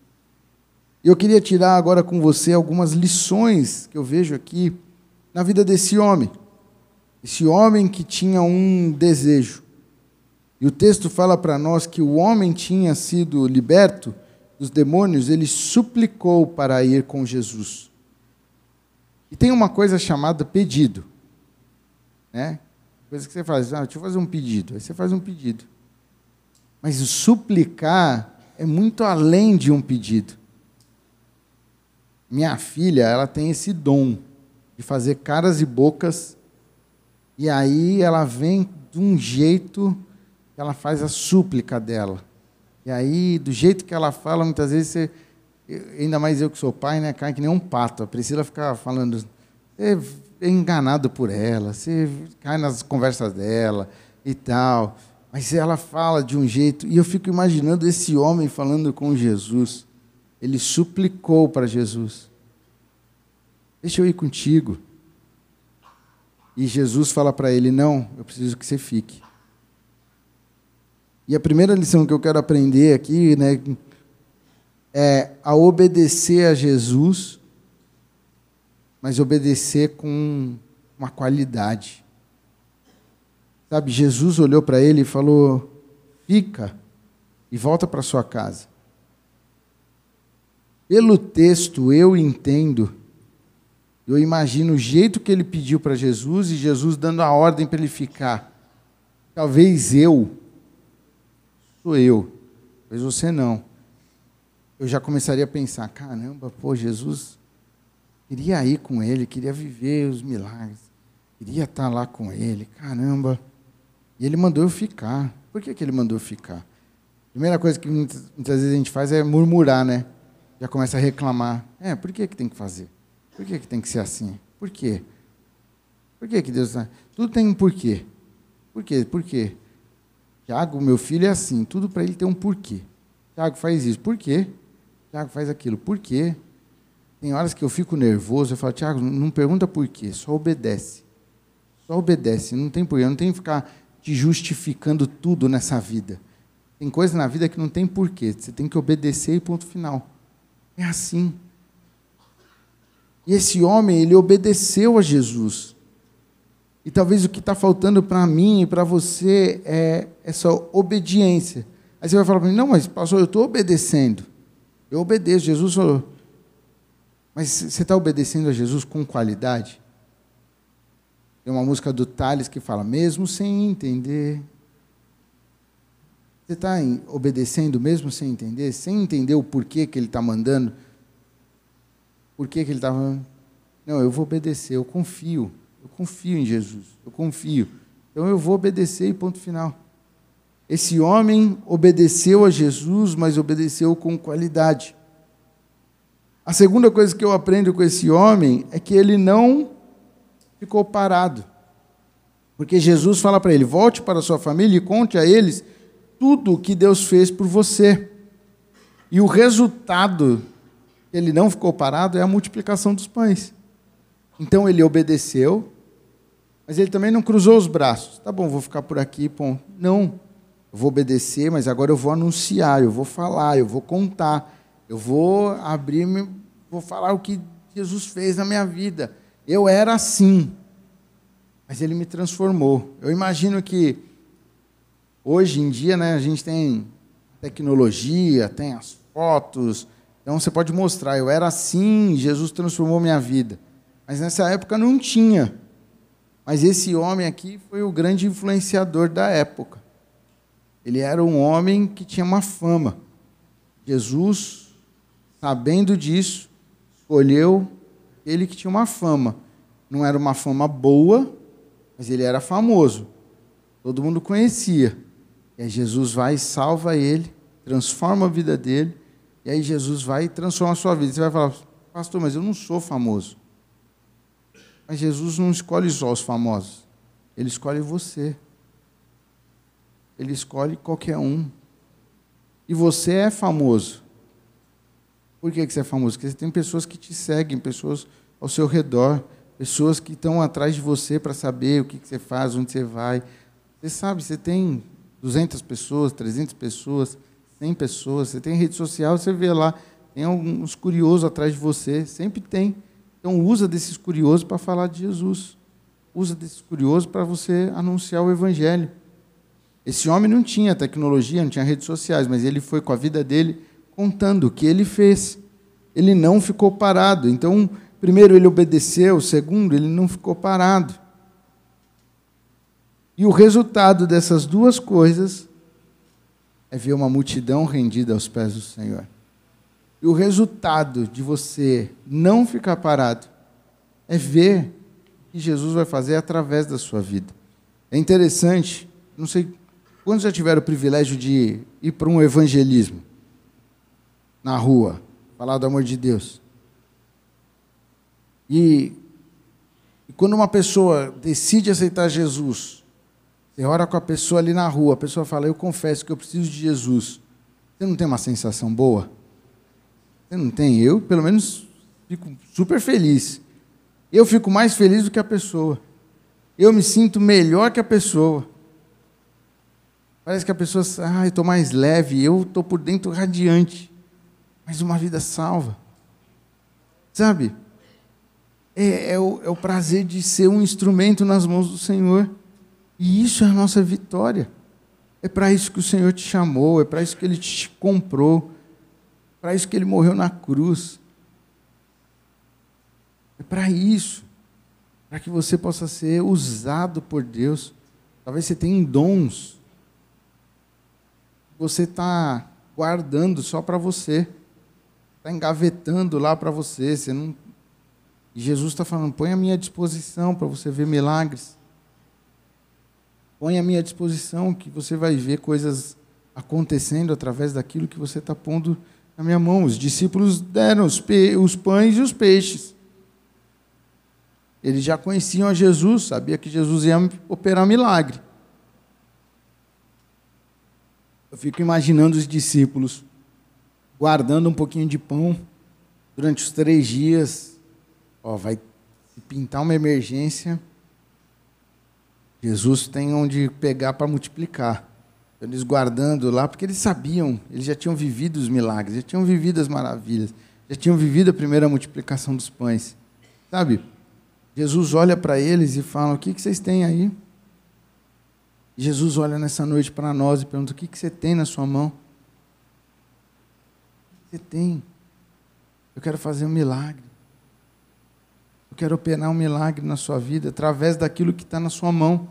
A: Eu queria tirar agora com você algumas lições que eu vejo aqui na vida desse homem. Esse homem que tinha um desejo. E o texto fala para nós que o homem tinha sido liberto dos demônios, ele suplicou para ir com Jesus. E tem uma coisa chamada pedido. Né? Coisa que você faz, ah, deixa eu fazer um pedido. Aí você faz um pedido. Mas suplicar é muito além de um pedido. Minha filha, ela tem esse dom de fazer caras e bocas, e aí ela vem de um jeito que ela faz a súplica dela. E aí, do jeito que ela fala, muitas vezes você, ainda mais eu que sou pai, né, cai que nem um pato. A Priscila fica falando, é enganado por ela, você cai nas conversas dela e tal. Mas ela fala de um jeito, e eu fico imaginando esse homem falando com Jesus ele suplicou para Jesus: Deixa eu ir contigo. E Jesus fala para ele: Não, eu preciso que você fique. E a primeira lição que eu quero aprender aqui né, é a obedecer a Jesus, mas obedecer com uma qualidade. Sabe, Jesus olhou para ele e falou: Fica e volta para sua casa. Pelo texto, eu entendo, eu imagino o jeito que ele pediu para Jesus e Jesus dando a ordem para ele ficar. Talvez eu, sou eu, talvez você não. Eu já começaria a pensar: caramba, pô, Jesus queria ir com ele, queria viver os milagres, queria estar lá com ele, caramba. E ele mandou eu ficar. Por que, que ele mandou eu ficar? Primeira coisa que muitas, muitas vezes a gente faz é murmurar, né? já começa a reclamar. É, por que, que tem que fazer? Por que, que tem que ser assim? Por quê? Por que, que Deus. Tá- tudo tem um porquê. Por quê? Por quê? Tiago, meu filho, é assim. Tudo para ele tem um porquê. Tiago faz isso. Por quê? Tiago faz aquilo. Por quê? Tem horas que eu fico nervoso. Eu falo, Tiago, não pergunta por quê. Só obedece. Só obedece. Não tem porquê. Não tem que ficar te justificando tudo nessa vida. Tem coisa na vida que não tem porquê. Você tem que obedecer e ponto final. É assim. E esse homem, ele obedeceu a Jesus. E talvez o que está faltando para mim e para você é essa obediência. Aí você vai falar para mim, não, mas pastor, eu estou obedecendo. Eu obedeço. Jesus falou. Mas você está obedecendo a Jesus com qualidade? Tem uma música do Thales que fala, mesmo sem entender. Você está obedecendo mesmo sem entender? Sem entender o porquê que ele está mandando? Por que, ele estava. Tá não, eu vou obedecer, eu confio. Confio em Jesus. Eu confio. Então eu vou obedecer e ponto final. Esse homem obedeceu a Jesus, mas obedeceu com qualidade. A segunda coisa que eu aprendo com esse homem é que ele não ficou parado. Porque Jesus fala para ele: volte para sua família e conte a eles tudo o que Deus fez por você. E o resultado, ele não ficou parado, é a multiplicação dos pães. Então ele obedeceu, mas ele também não cruzou os braços. Tá bom, vou ficar por aqui, ponto. Não, eu vou obedecer, mas agora eu vou anunciar, eu vou falar, eu vou contar, eu vou abrir, vou falar o que Jesus fez na minha vida. Eu era assim, mas ele me transformou. Eu imagino que hoje em dia, né, a gente tem tecnologia, tem as fotos, então você pode mostrar, eu era assim, Jesus transformou minha vida. Mas nessa época não tinha. Mas esse homem aqui foi o grande influenciador da época. Ele era um homem que tinha uma fama. Jesus, sabendo disso, escolheu ele que tinha uma fama. Não era uma fama boa, mas ele era famoso. Todo mundo conhecia. E aí Jesus vai e salva ele, transforma a vida dele, e aí Jesus vai e transforma a sua vida. Você vai falar, pastor, mas eu não sou famoso. Mas Jesus não escolhe só os famosos. Ele escolhe você. Ele escolhe qualquer um. E você é famoso. Por que você é famoso? Porque você tem pessoas que te seguem, pessoas ao seu redor, pessoas que estão atrás de você para saber o que você faz, onde você vai. Você sabe, você tem 200 pessoas, 300 pessoas, 100 pessoas, você tem rede social, você vê lá, tem alguns curiosos atrás de você, sempre tem. Então, usa desses curiosos para falar de Jesus. Usa desses curiosos para você anunciar o Evangelho. Esse homem não tinha tecnologia, não tinha redes sociais, mas ele foi com a vida dele contando o que ele fez. Ele não ficou parado. Então, primeiro, ele obedeceu, segundo, ele não ficou parado. E o resultado dessas duas coisas é ver uma multidão rendida aos pés do Senhor. E o resultado de você não ficar parado é ver o que Jesus vai fazer através da sua vida. É interessante, não sei quantos já tiveram o privilégio de ir para um evangelismo na rua, falar do amor de Deus. E, e quando uma pessoa decide aceitar Jesus, você ora com a pessoa ali na rua, a pessoa fala: Eu confesso que eu preciso de Jesus. Você não tem uma sensação boa? Você não tem? Eu, pelo menos, fico super feliz. Eu fico mais feliz do que a pessoa. Eu me sinto melhor que a pessoa. Parece que a pessoa, ah, eu estou mais leve, eu estou por dentro radiante. Mas uma vida salva. Sabe? É, é, o, é o prazer de ser um instrumento nas mãos do Senhor. E isso é a nossa vitória. É para isso que o Senhor te chamou, é para isso que Ele te comprou. Para isso que ele morreu na cruz. É para isso. Para que você possa ser usado por Deus. Talvez você tenha dons. Você está guardando só para você. Está engavetando lá para você. Você não. E Jesus está falando: põe a minha disposição para você ver milagres. Põe a minha disposição que você vai ver coisas acontecendo através daquilo que você está pondo na minha mão. Os discípulos deram os, os pães e os peixes. Eles já conheciam a Jesus, sabia que Jesus ia operar milagre. Eu fico imaginando os discípulos guardando um pouquinho de pão durante os três dias. Ó, vai pintar uma emergência. Jesus tem onde pegar para multiplicar. Eles guardando lá, porque eles sabiam, eles já tinham vivido os milagres, já tinham vivido as maravilhas, já tinham vivido a primeira multiplicação dos pães. Sabe? Jesus olha para eles e fala: O que, que vocês têm aí? Jesus olha nessa noite para nós e pergunta: o que, que você tem na sua mão? O que você tem? Eu quero fazer um milagre. Eu quero operar um milagre na sua vida através daquilo que está na sua mão.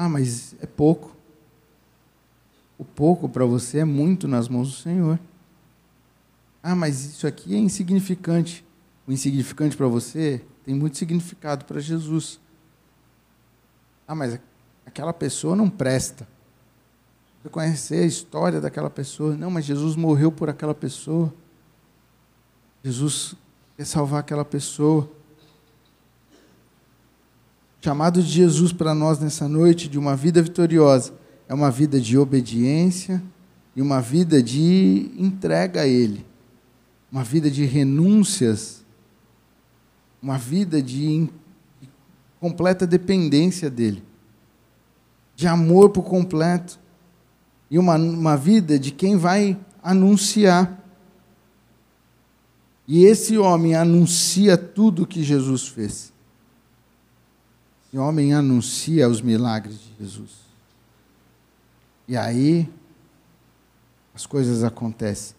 A: Ah, mas é pouco. O pouco para você é muito nas mãos do Senhor. Ah, mas isso aqui é insignificante. O insignificante para você tem muito significado para Jesus. Ah, mas aquela pessoa não presta. Você conhecer a história daquela pessoa. Não, mas Jesus morreu por aquela pessoa. Jesus quer salvar aquela pessoa. O chamado de Jesus para nós nessa noite de uma vida vitoriosa é uma vida de obediência e uma vida de entrega a Ele, uma vida de renúncias, uma vida de completa dependência dele, de amor por completo, e uma, uma vida de quem vai anunciar. E esse homem anuncia tudo o que Jesus fez. Esse homem anuncia os milagres de Jesus. E aí, as coisas acontecem.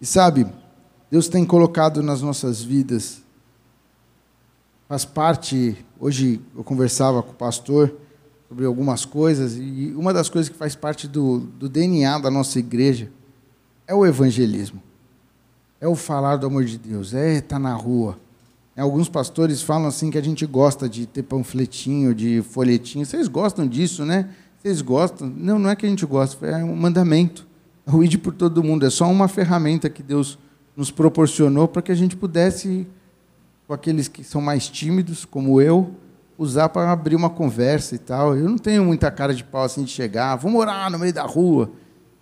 A: E sabe, Deus tem colocado nas nossas vidas faz parte. Hoje eu conversava com o pastor sobre algumas coisas, e uma das coisas que faz parte do, do DNA da nossa igreja é o evangelismo. É o falar do amor de Deus, é estar na rua. É, alguns pastores falam assim que a gente gosta de ter panfletinho, de folhetinho. Vocês gostam disso, né? Vocês gostam? Não, não é que a gente gosta, é um mandamento. É o ide por todo mundo. É só uma ferramenta que Deus nos proporcionou para que a gente pudesse com aqueles que são mais tímidos, como eu, usar para abrir uma conversa e tal. Eu não tenho muita cara de pau assim de chegar, vamos orar no meio da rua.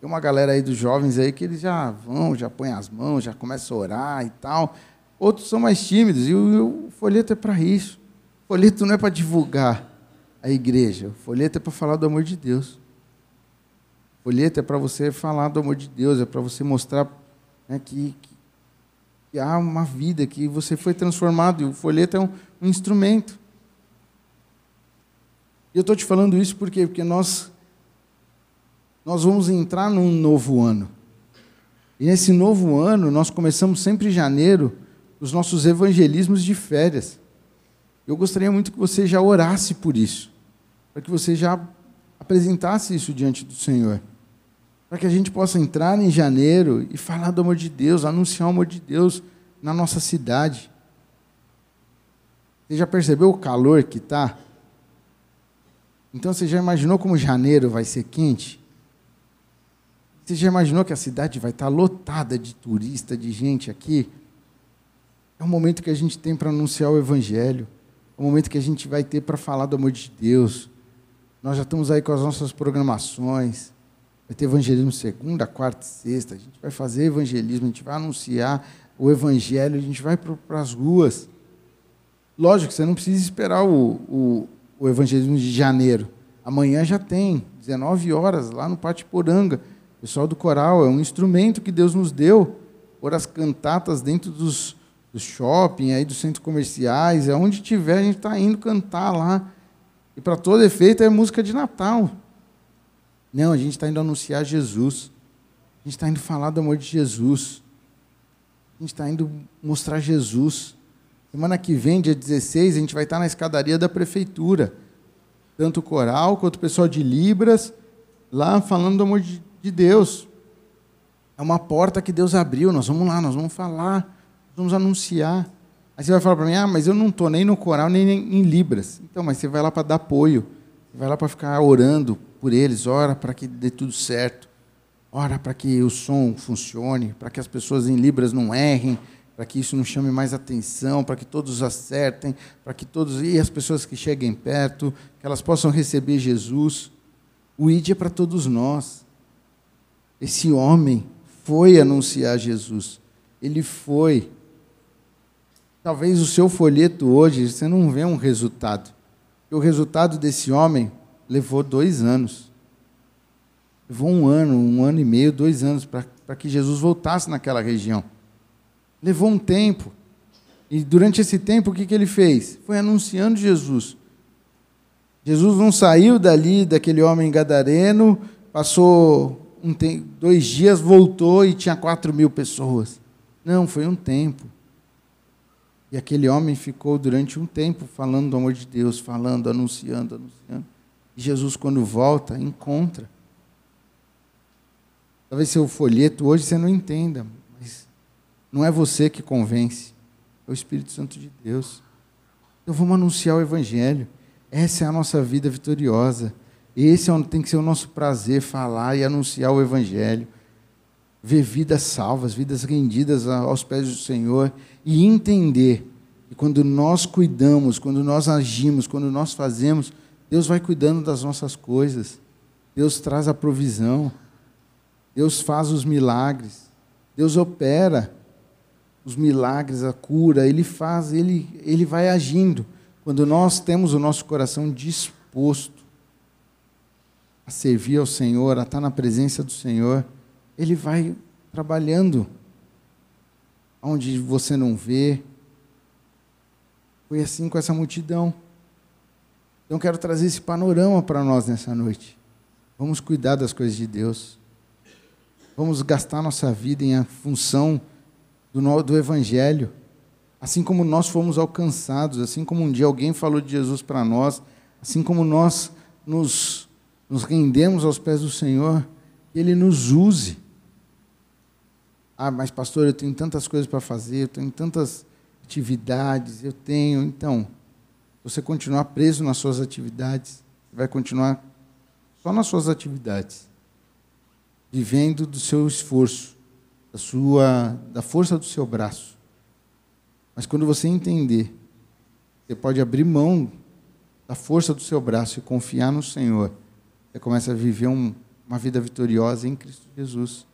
A: Tem uma galera aí dos jovens aí que eles já vão, já põem as mãos, já começam a orar e tal. Outros são mais tímidos e o, folheto é para isso. O folheto não é para divulgar a igreja, o folheto é para falar do amor de Deus. O folheto é para você falar do amor de Deus, é para você mostrar né, que, que que há uma vida, que você foi transformado, e o folheto é um, um instrumento. E eu estou te falando isso por quê? Porque nós, nós vamos entrar num novo ano. E nesse novo ano, nós começamos sempre em janeiro os nossos evangelismos de férias. Eu gostaria muito que você já orasse por isso, para que você já apresentasse isso diante do Senhor para que a gente possa entrar em janeiro e falar do amor de Deus, anunciar o amor de Deus na nossa cidade. Você já percebeu o calor que está? Então você já imaginou como janeiro vai ser quente? Você já imaginou que a cidade vai estar tá lotada de turista, de gente aqui? É o momento que a gente tem para anunciar o Evangelho. É o momento que a gente vai ter para falar do amor de Deus. Nós já estamos aí com as nossas programações. Vai ter evangelismo segunda, quarta e sexta. A gente vai fazer evangelismo, a gente vai anunciar o evangelho, a gente vai para as ruas. Lógico, você não precisa esperar o, o, o, evangelismo de janeiro. Amanhã já tem, 19 horas, lá no Pátio Poranga. O pessoal do coral, é um instrumento que Deus nos deu. Por as cantatas dentro dos, do shopping, aí dos centros comerciais, é onde tiver, a gente está indo cantar lá. E para todo efeito é música de Natal. Não, a gente está indo anunciar Jesus. A gente está indo falar do amor de Jesus. A gente está indo mostrar Jesus. Semana que vem, dia 16, a gente vai estar na escadaria da prefeitura. Tanto o coral quanto o pessoal de Libras, lá falando do amor de, de Deus. É uma porta que Deus abriu. Nós vamos lá, nós vamos falar, vamos anunciar. Aí você vai falar para mim, ah, mas eu não estou nem no coral, nem em Libras. Então, mas você vai lá para dar apoio. Você vai lá para ficar orando por eles, ora para que dê tudo certo, ora para que o som funcione, para que as pessoas em Libras não errem, para que isso não chame mais atenção, para que todos acertem, para que todos e as pessoas que cheguem perto, que elas possam receber Jesus. O ID é para todos nós. Esse homem foi anunciar Jesus. Ele foi. Talvez o seu folheto hoje você não vê um resultado. O resultado desse homem levou dois anos. Levou um ano, um ano e meio, dois anos para que Jesus voltasse naquela região. Levou um tempo. E durante esse tempo, o que, que ele fez? Foi anunciando Jesus. Jesus não saiu dali, daquele homem gadareno, passou um dois dias, voltou e tinha quatro mil pessoas. Não, foi um tempo. E aquele homem ficou durante um tempo falando do amor de Deus, falando, anunciando, anunciando. E Jesus, quando volta, encontra. Talvez seu folheto hoje você não entenda, mas não é você que convence, é o Espírito Santo de Deus. Então vamos anunciar o Evangelho. Essa é a nossa vida vitoriosa. Esse é tem que ser o nosso prazer, falar e anunciar o Evangelho. Ver vidas salvas, vidas rendidas aos pés do Senhor e entender que quando nós cuidamos, quando nós agimos, quando nós fazemos, Deus vai cuidando das nossas coisas. Deus traz a provisão. Deus faz os milagres. Deus opera os milagres, a cura, ele faz, ele, ele vai agindo. Quando nós temos o nosso coração disposto a servir ao Senhor, a estar na presença do Senhor, ele vai trabalhando onde você não vê. Foi assim com essa multidão. Então quero trazer esse panorama para nós nessa noite. Vamos cuidar das coisas de Deus. Vamos gastar nossa vida em função do, do Evangelho. Assim como nós fomos alcançados, assim como um dia alguém falou de Jesus para nós, assim como nós nos, nos rendemos aos pés do Senhor, Ele nos use. Ah, mas pastor, eu tenho tantas coisas para fazer, eu tenho tantas atividades, eu tenho. Então, você continuar preso nas suas atividades, vai continuar só nas suas atividades, vivendo do seu esforço da sua da força do seu braço. Mas quando você entender, você pode abrir mão da força do seu braço e confiar no Senhor. Você começa a viver um, uma vida vitoriosa em Cristo Jesus.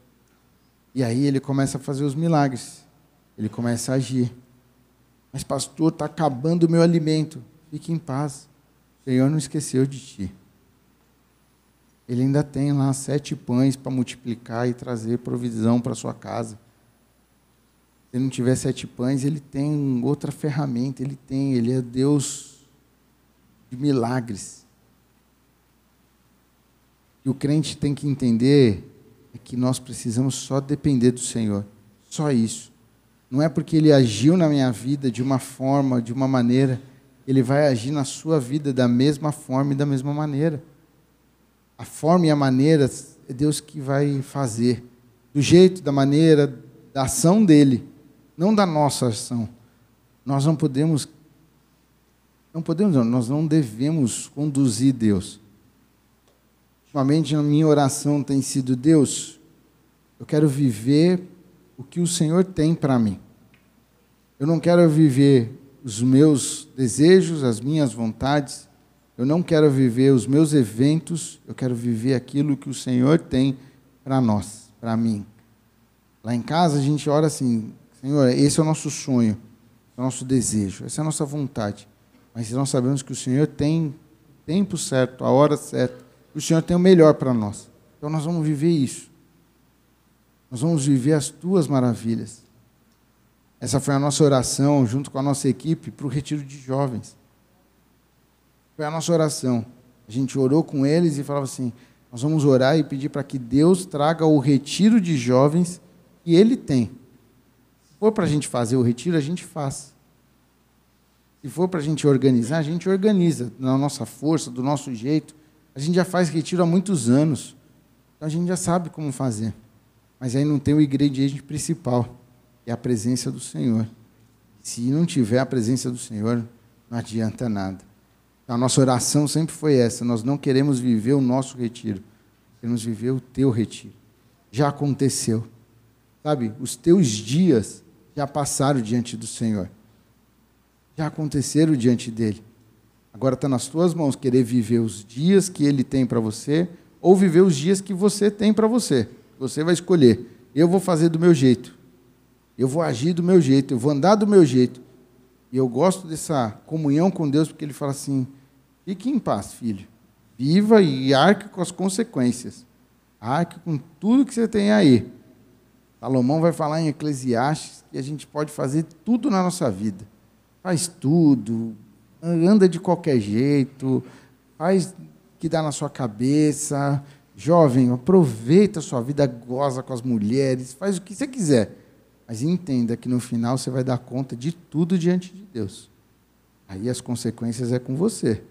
A: E aí ele começa a fazer os milagres. Ele começa a agir. Mas pastor, está acabando o meu alimento. Fique em paz. O Senhor não esqueceu de ti ele ainda tem lá sete pães para multiplicar e trazer provisão para sua casa. Se não tiver sete pães, ele tem outra ferramenta, ele tem, ele é Deus de milagres. E o crente tem que entender é que nós precisamos só depender do Senhor. Só isso. Não é porque ele agiu na minha vida de uma forma, de uma maneira, ele vai agir na sua vida da mesma forma e da mesma maneira a forma e a maneira é Deus que vai fazer. Do jeito, da maneira, da ação dele, não da nossa ação. Nós não podemos, não podemos, não, nós não devemos conduzir Deus. Ultimamente, a minha oração tem sido: Deus, eu quero viver o que o Senhor tem para mim. Eu não quero viver os meus desejos, as minhas vontades. Eu não quero viver os meus eventos, eu quero viver aquilo que o Senhor tem para nós, para mim. Lá em casa a gente ora assim: Senhor, esse é o nosso sonho, é o nosso desejo, essa é a nossa vontade. Mas nós sabemos que o Senhor tem o tempo certo, a hora certa, o Senhor tem o melhor para nós. Então nós vamos viver isso. Nós vamos viver as tuas maravilhas. Essa foi a nossa oração, junto com a nossa equipe, para o retiro de jovens. Foi a nossa oração. A gente orou com eles e falava assim: nós vamos orar e pedir para que Deus traga o retiro de jovens que Ele tem. Se for para a gente fazer o retiro, a gente faz. Se for para a gente organizar, a gente organiza na nossa força, do nosso jeito. A gente já faz retiro há muitos anos. Então a gente já sabe como fazer. Mas aí não tem o ingrediente principal, que é a presença do Senhor. Se não tiver a presença do Senhor, não adianta nada. A nossa oração sempre foi essa: nós não queremos viver o nosso retiro, queremos viver o teu retiro. Já aconteceu. Sabe, os teus dias já passaram diante do Senhor. Já aconteceram diante dele. Agora está nas tuas mãos querer viver os dias que ele tem para você ou viver os dias que você tem para você. Você vai escolher. Eu vou fazer do meu jeito. Eu vou agir do meu jeito. Eu vou andar do meu jeito. E eu gosto dessa comunhão com Deus porque ele fala assim: Fique em paz, filho. Viva e arque com as consequências. Arque com tudo que você tem aí. Salomão vai falar em Eclesiastes que a gente pode fazer tudo na nossa vida. Faz tudo, anda de qualquer jeito, faz que dá na sua cabeça. Jovem, aproveita a sua vida, goza com as mulheres, faz o que você quiser. Mas entenda que no final você vai dar conta de tudo diante de Deus. Aí as consequências é com você.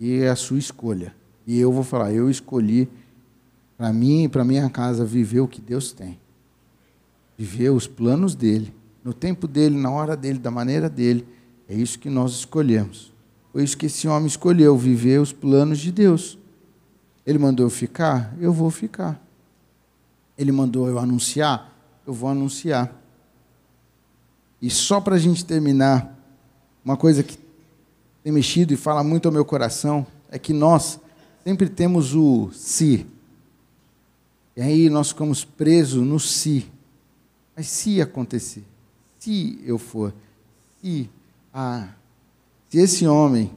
A: E é a sua escolha. E eu vou falar, eu escolhi para mim e para minha casa viver o que Deus tem. Viver os planos dele, no tempo dele, na hora dele, da maneira dele. É isso que nós escolhemos. Foi isso que esse homem escolheu, viver os planos de Deus. Ele mandou eu ficar, eu vou ficar. Ele mandou eu anunciar, eu vou anunciar. E só para a gente terminar, uma coisa que tem mexido e fala muito ao meu coração é que nós sempre temos o se. E aí nós ficamos presos no se. Mas se acontecer, se eu for, se, ah, se esse homem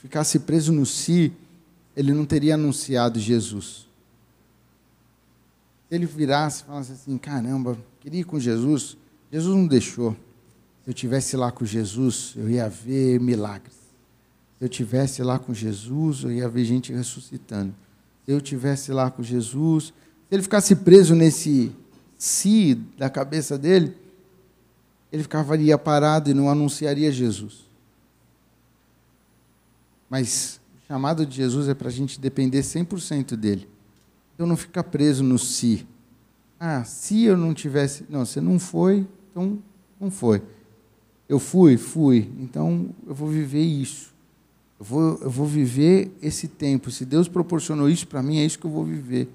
A: ficasse preso no si, ele não teria anunciado Jesus. Se ele virasse e falasse assim, caramba, queria ir com Jesus, Jesus não deixou. Se eu tivesse lá com Jesus, eu ia ver milagres. Se eu tivesse lá com Jesus, eu ia ver gente ressuscitando. Se eu tivesse lá com Jesus, se ele ficasse preso nesse si da cabeça dele, ele ficaria parado e não anunciaria Jesus. Mas o chamado de Jesus é para a gente depender 100% dele. Então não fica preso no si. Ah, se eu não tivesse. Não, você não foi, então não foi. Eu fui, fui. Então eu vou viver isso. Eu vou, eu vou viver esse tempo. Se Deus proporcionou isso para mim, é isso que eu vou viver.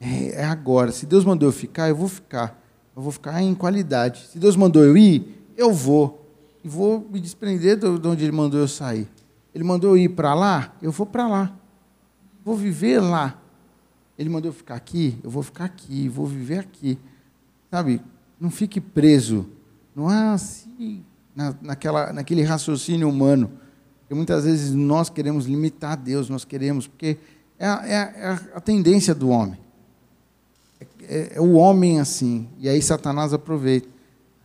A: É, é, agora. Se Deus mandou eu ficar, eu vou ficar. Eu vou ficar em qualidade. Se Deus mandou eu ir, eu vou. E vou me desprender de onde Ele mandou eu sair. Ele mandou eu ir para lá, eu vou para lá. Vou viver lá. Ele mandou eu ficar aqui, eu vou ficar aqui, vou viver aqui. Sabe? Não fique preso. Não é assim na, naquela, naquele raciocínio humano. Porque muitas vezes nós queremos limitar Deus, nós queremos, porque é é é a tendência do homem. É, é, o homem assim. E aí Satanás aproveita.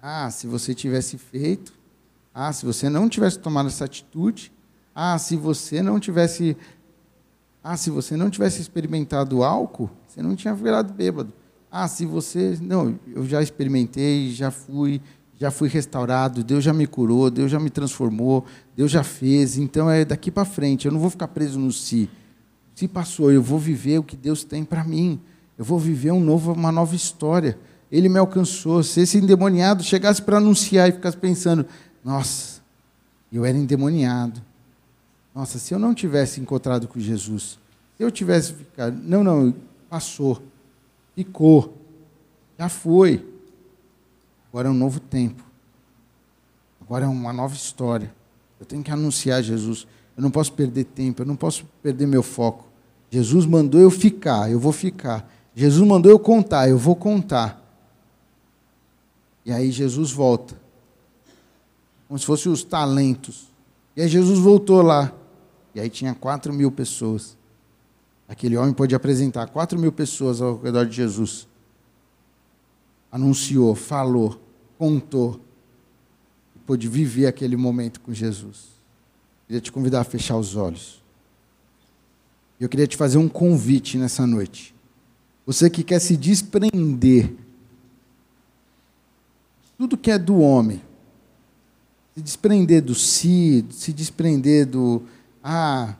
A: Ah, se você tivesse feito. Ah, se você não tivesse tomado essa atitude. Ah, se você não tivesse. Ah, se você não tivesse experimentado álcool, você não tinha virado bêbado. Ah, se você. Não, eu já experimentei, já fui, já fui restaurado, Deus já me curou, Deus já me transformou, Deus já fez, então é daqui para frente, eu não vou ficar preso no si. Se passou, eu vou viver o que Deus tem para mim. Eu vou viver um novo, uma nova história. Ele me alcançou. Se esse endemoniado chegasse para anunciar e ficasse pensando, nossa, eu era endemoniado. Nossa, se eu não tivesse encontrado com Jesus, se eu tivesse ficado, não, não, passou, ficou, já foi. Agora é um novo tempo. Agora é uma nova história. Eu tenho que anunciar Jesus. Eu não posso perder tempo, eu não posso perder meu foco. Jesus mandou eu ficar, eu vou ficar. Jesus mandou eu contar, eu vou contar. E aí Jesus volta. Como se fossem os talentos. E aí Jesus voltou lá. E aí tinha quatro mil pessoas. Aquele homem pôde apresentar quatro mil pessoas ao redor de Jesus anunciou, falou, contou, e pôde viver aquele momento com Jesus. Queria te convidar a fechar os olhos. Eu queria te fazer um convite nessa noite. Você que quer se desprender. Tudo que é do homem, se desprender do si, se desprender do ah,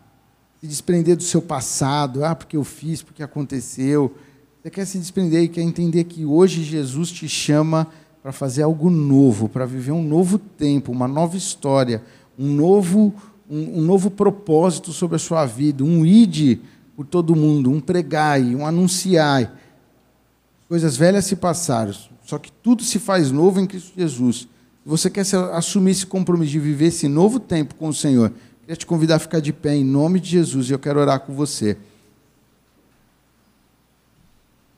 A: se desprender do seu passado, ah, porque eu fiz, porque aconteceu, você quer se desprender e quer entender que hoje Jesus te chama para fazer algo novo, para viver um novo tempo, uma nova história, um novo, um, um novo propósito sobre a sua vida, um ide por todo mundo, um pregai, um anunciai. Coisas velhas se passaram, só que tudo se faz novo em Cristo Jesus. Se você quer assumir esse compromisso de viver esse novo tempo com o Senhor, queria te convidar a ficar de pé em nome de Jesus e eu quero orar com você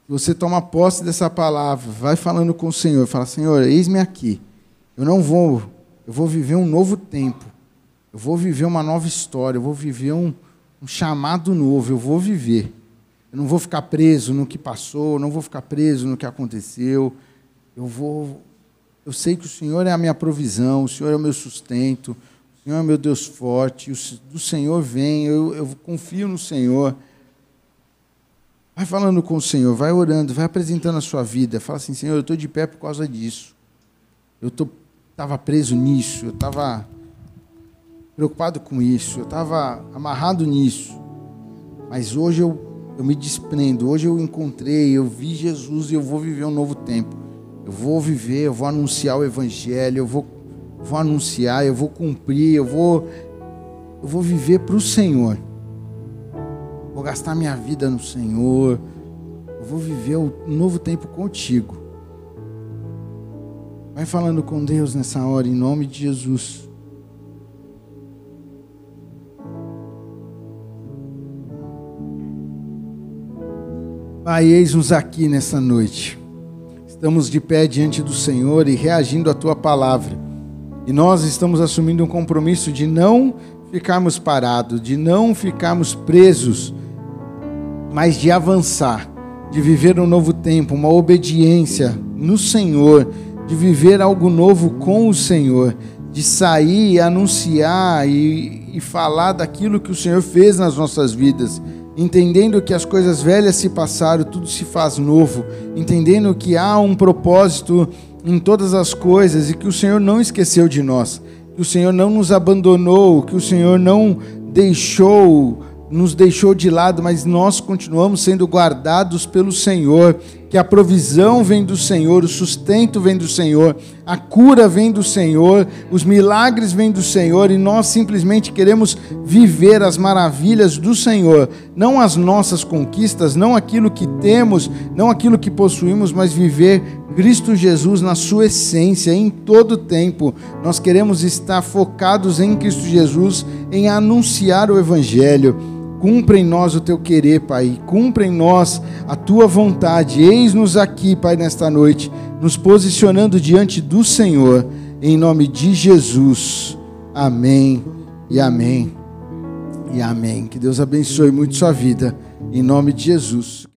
A: você toma posse dessa palavra, vai falando com o Senhor, fala: Senhor, eis-me aqui. Eu não vou, eu vou viver um novo tempo. Eu vou viver uma nova história, eu vou viver um, um chamado novo, eu vou viver. Eu não vou ficar preso no que passou, não vou ficar preso no que aconteceu. Eu vou eu sei que o Senhor é a minha provisão, o Senhor é o meu sustento, o Senhor é meu Deus forte, do Senhor vem, eu, eu confio no Senhor. Vai falando com o Senhor, vai orando, vai apresentando a sua vida. Fala assim, Senhor, eu estou de pé por causa disso. Eu estava preso nisso, eu estava preocupado com isso, eu estava amarrado nisso. Mas hoje eu, eu me desprendo, hoje eu encontrei, eu vi Jesus e eu vou viver um novo tempo. Eu vou viver, eu vou anunciar o Evangelho, eu vou, vou anunciar, eu vou cumprir, eu vou, eu vou viver para o Senhor. Vou gastar minha vida no Senhor. Eu vou viver um novo tempo contigo. Vai falando com Deus nessa hora, em nome de Jesus. Pai, eis-nos aqui nessa noite. Estamos de pé diante do Senhor e reagindo à tua palavra. E nós estamos assumindo um compromisso de não ficarmos parados, de não ficarmos presos, mas de avançar, de viver um novo tempo, uma obediência no Senhor, de viver algo novo com o Senhor, de sair e anunciar e, e falar daquilo que o Senhor fez nas nossas vidas entendendo que as coisas velhas se passaram, tudo se faz novo, entendendo que há um propósito em todas as coisas e que o Senhor não esqueceu de nós, que o Senhor não nos abandonou, que o Senhor não deixou nos deixou de lado, mas nós continuamos sendo guardados pelo Senhor, que a provisão vem do Senhor, o sustento vem do Senhor, a cura vem do Senhor, os milagres vêm do Senhor e nós simplesmente queremos viver as maravilhas do Senhor, não as nossas conquistas, não aquilo que temos, não aquilo que possuímos, mas viver Cristo Jesus na sua essência, em todo tempo. Nós queremos estar focados em Cristo Jesus, em anunciar o Evangelho. Cumpra em nós o teu querer, Pai. Cumpra em nós a tua vontade. Eis-nos aqui, Pai, nesta noite, nos posicionando diante do Senhor, em nome de Jesus. Amém e amém e amém. Que Deus abençoe muito sua vida, em nome de Jesus.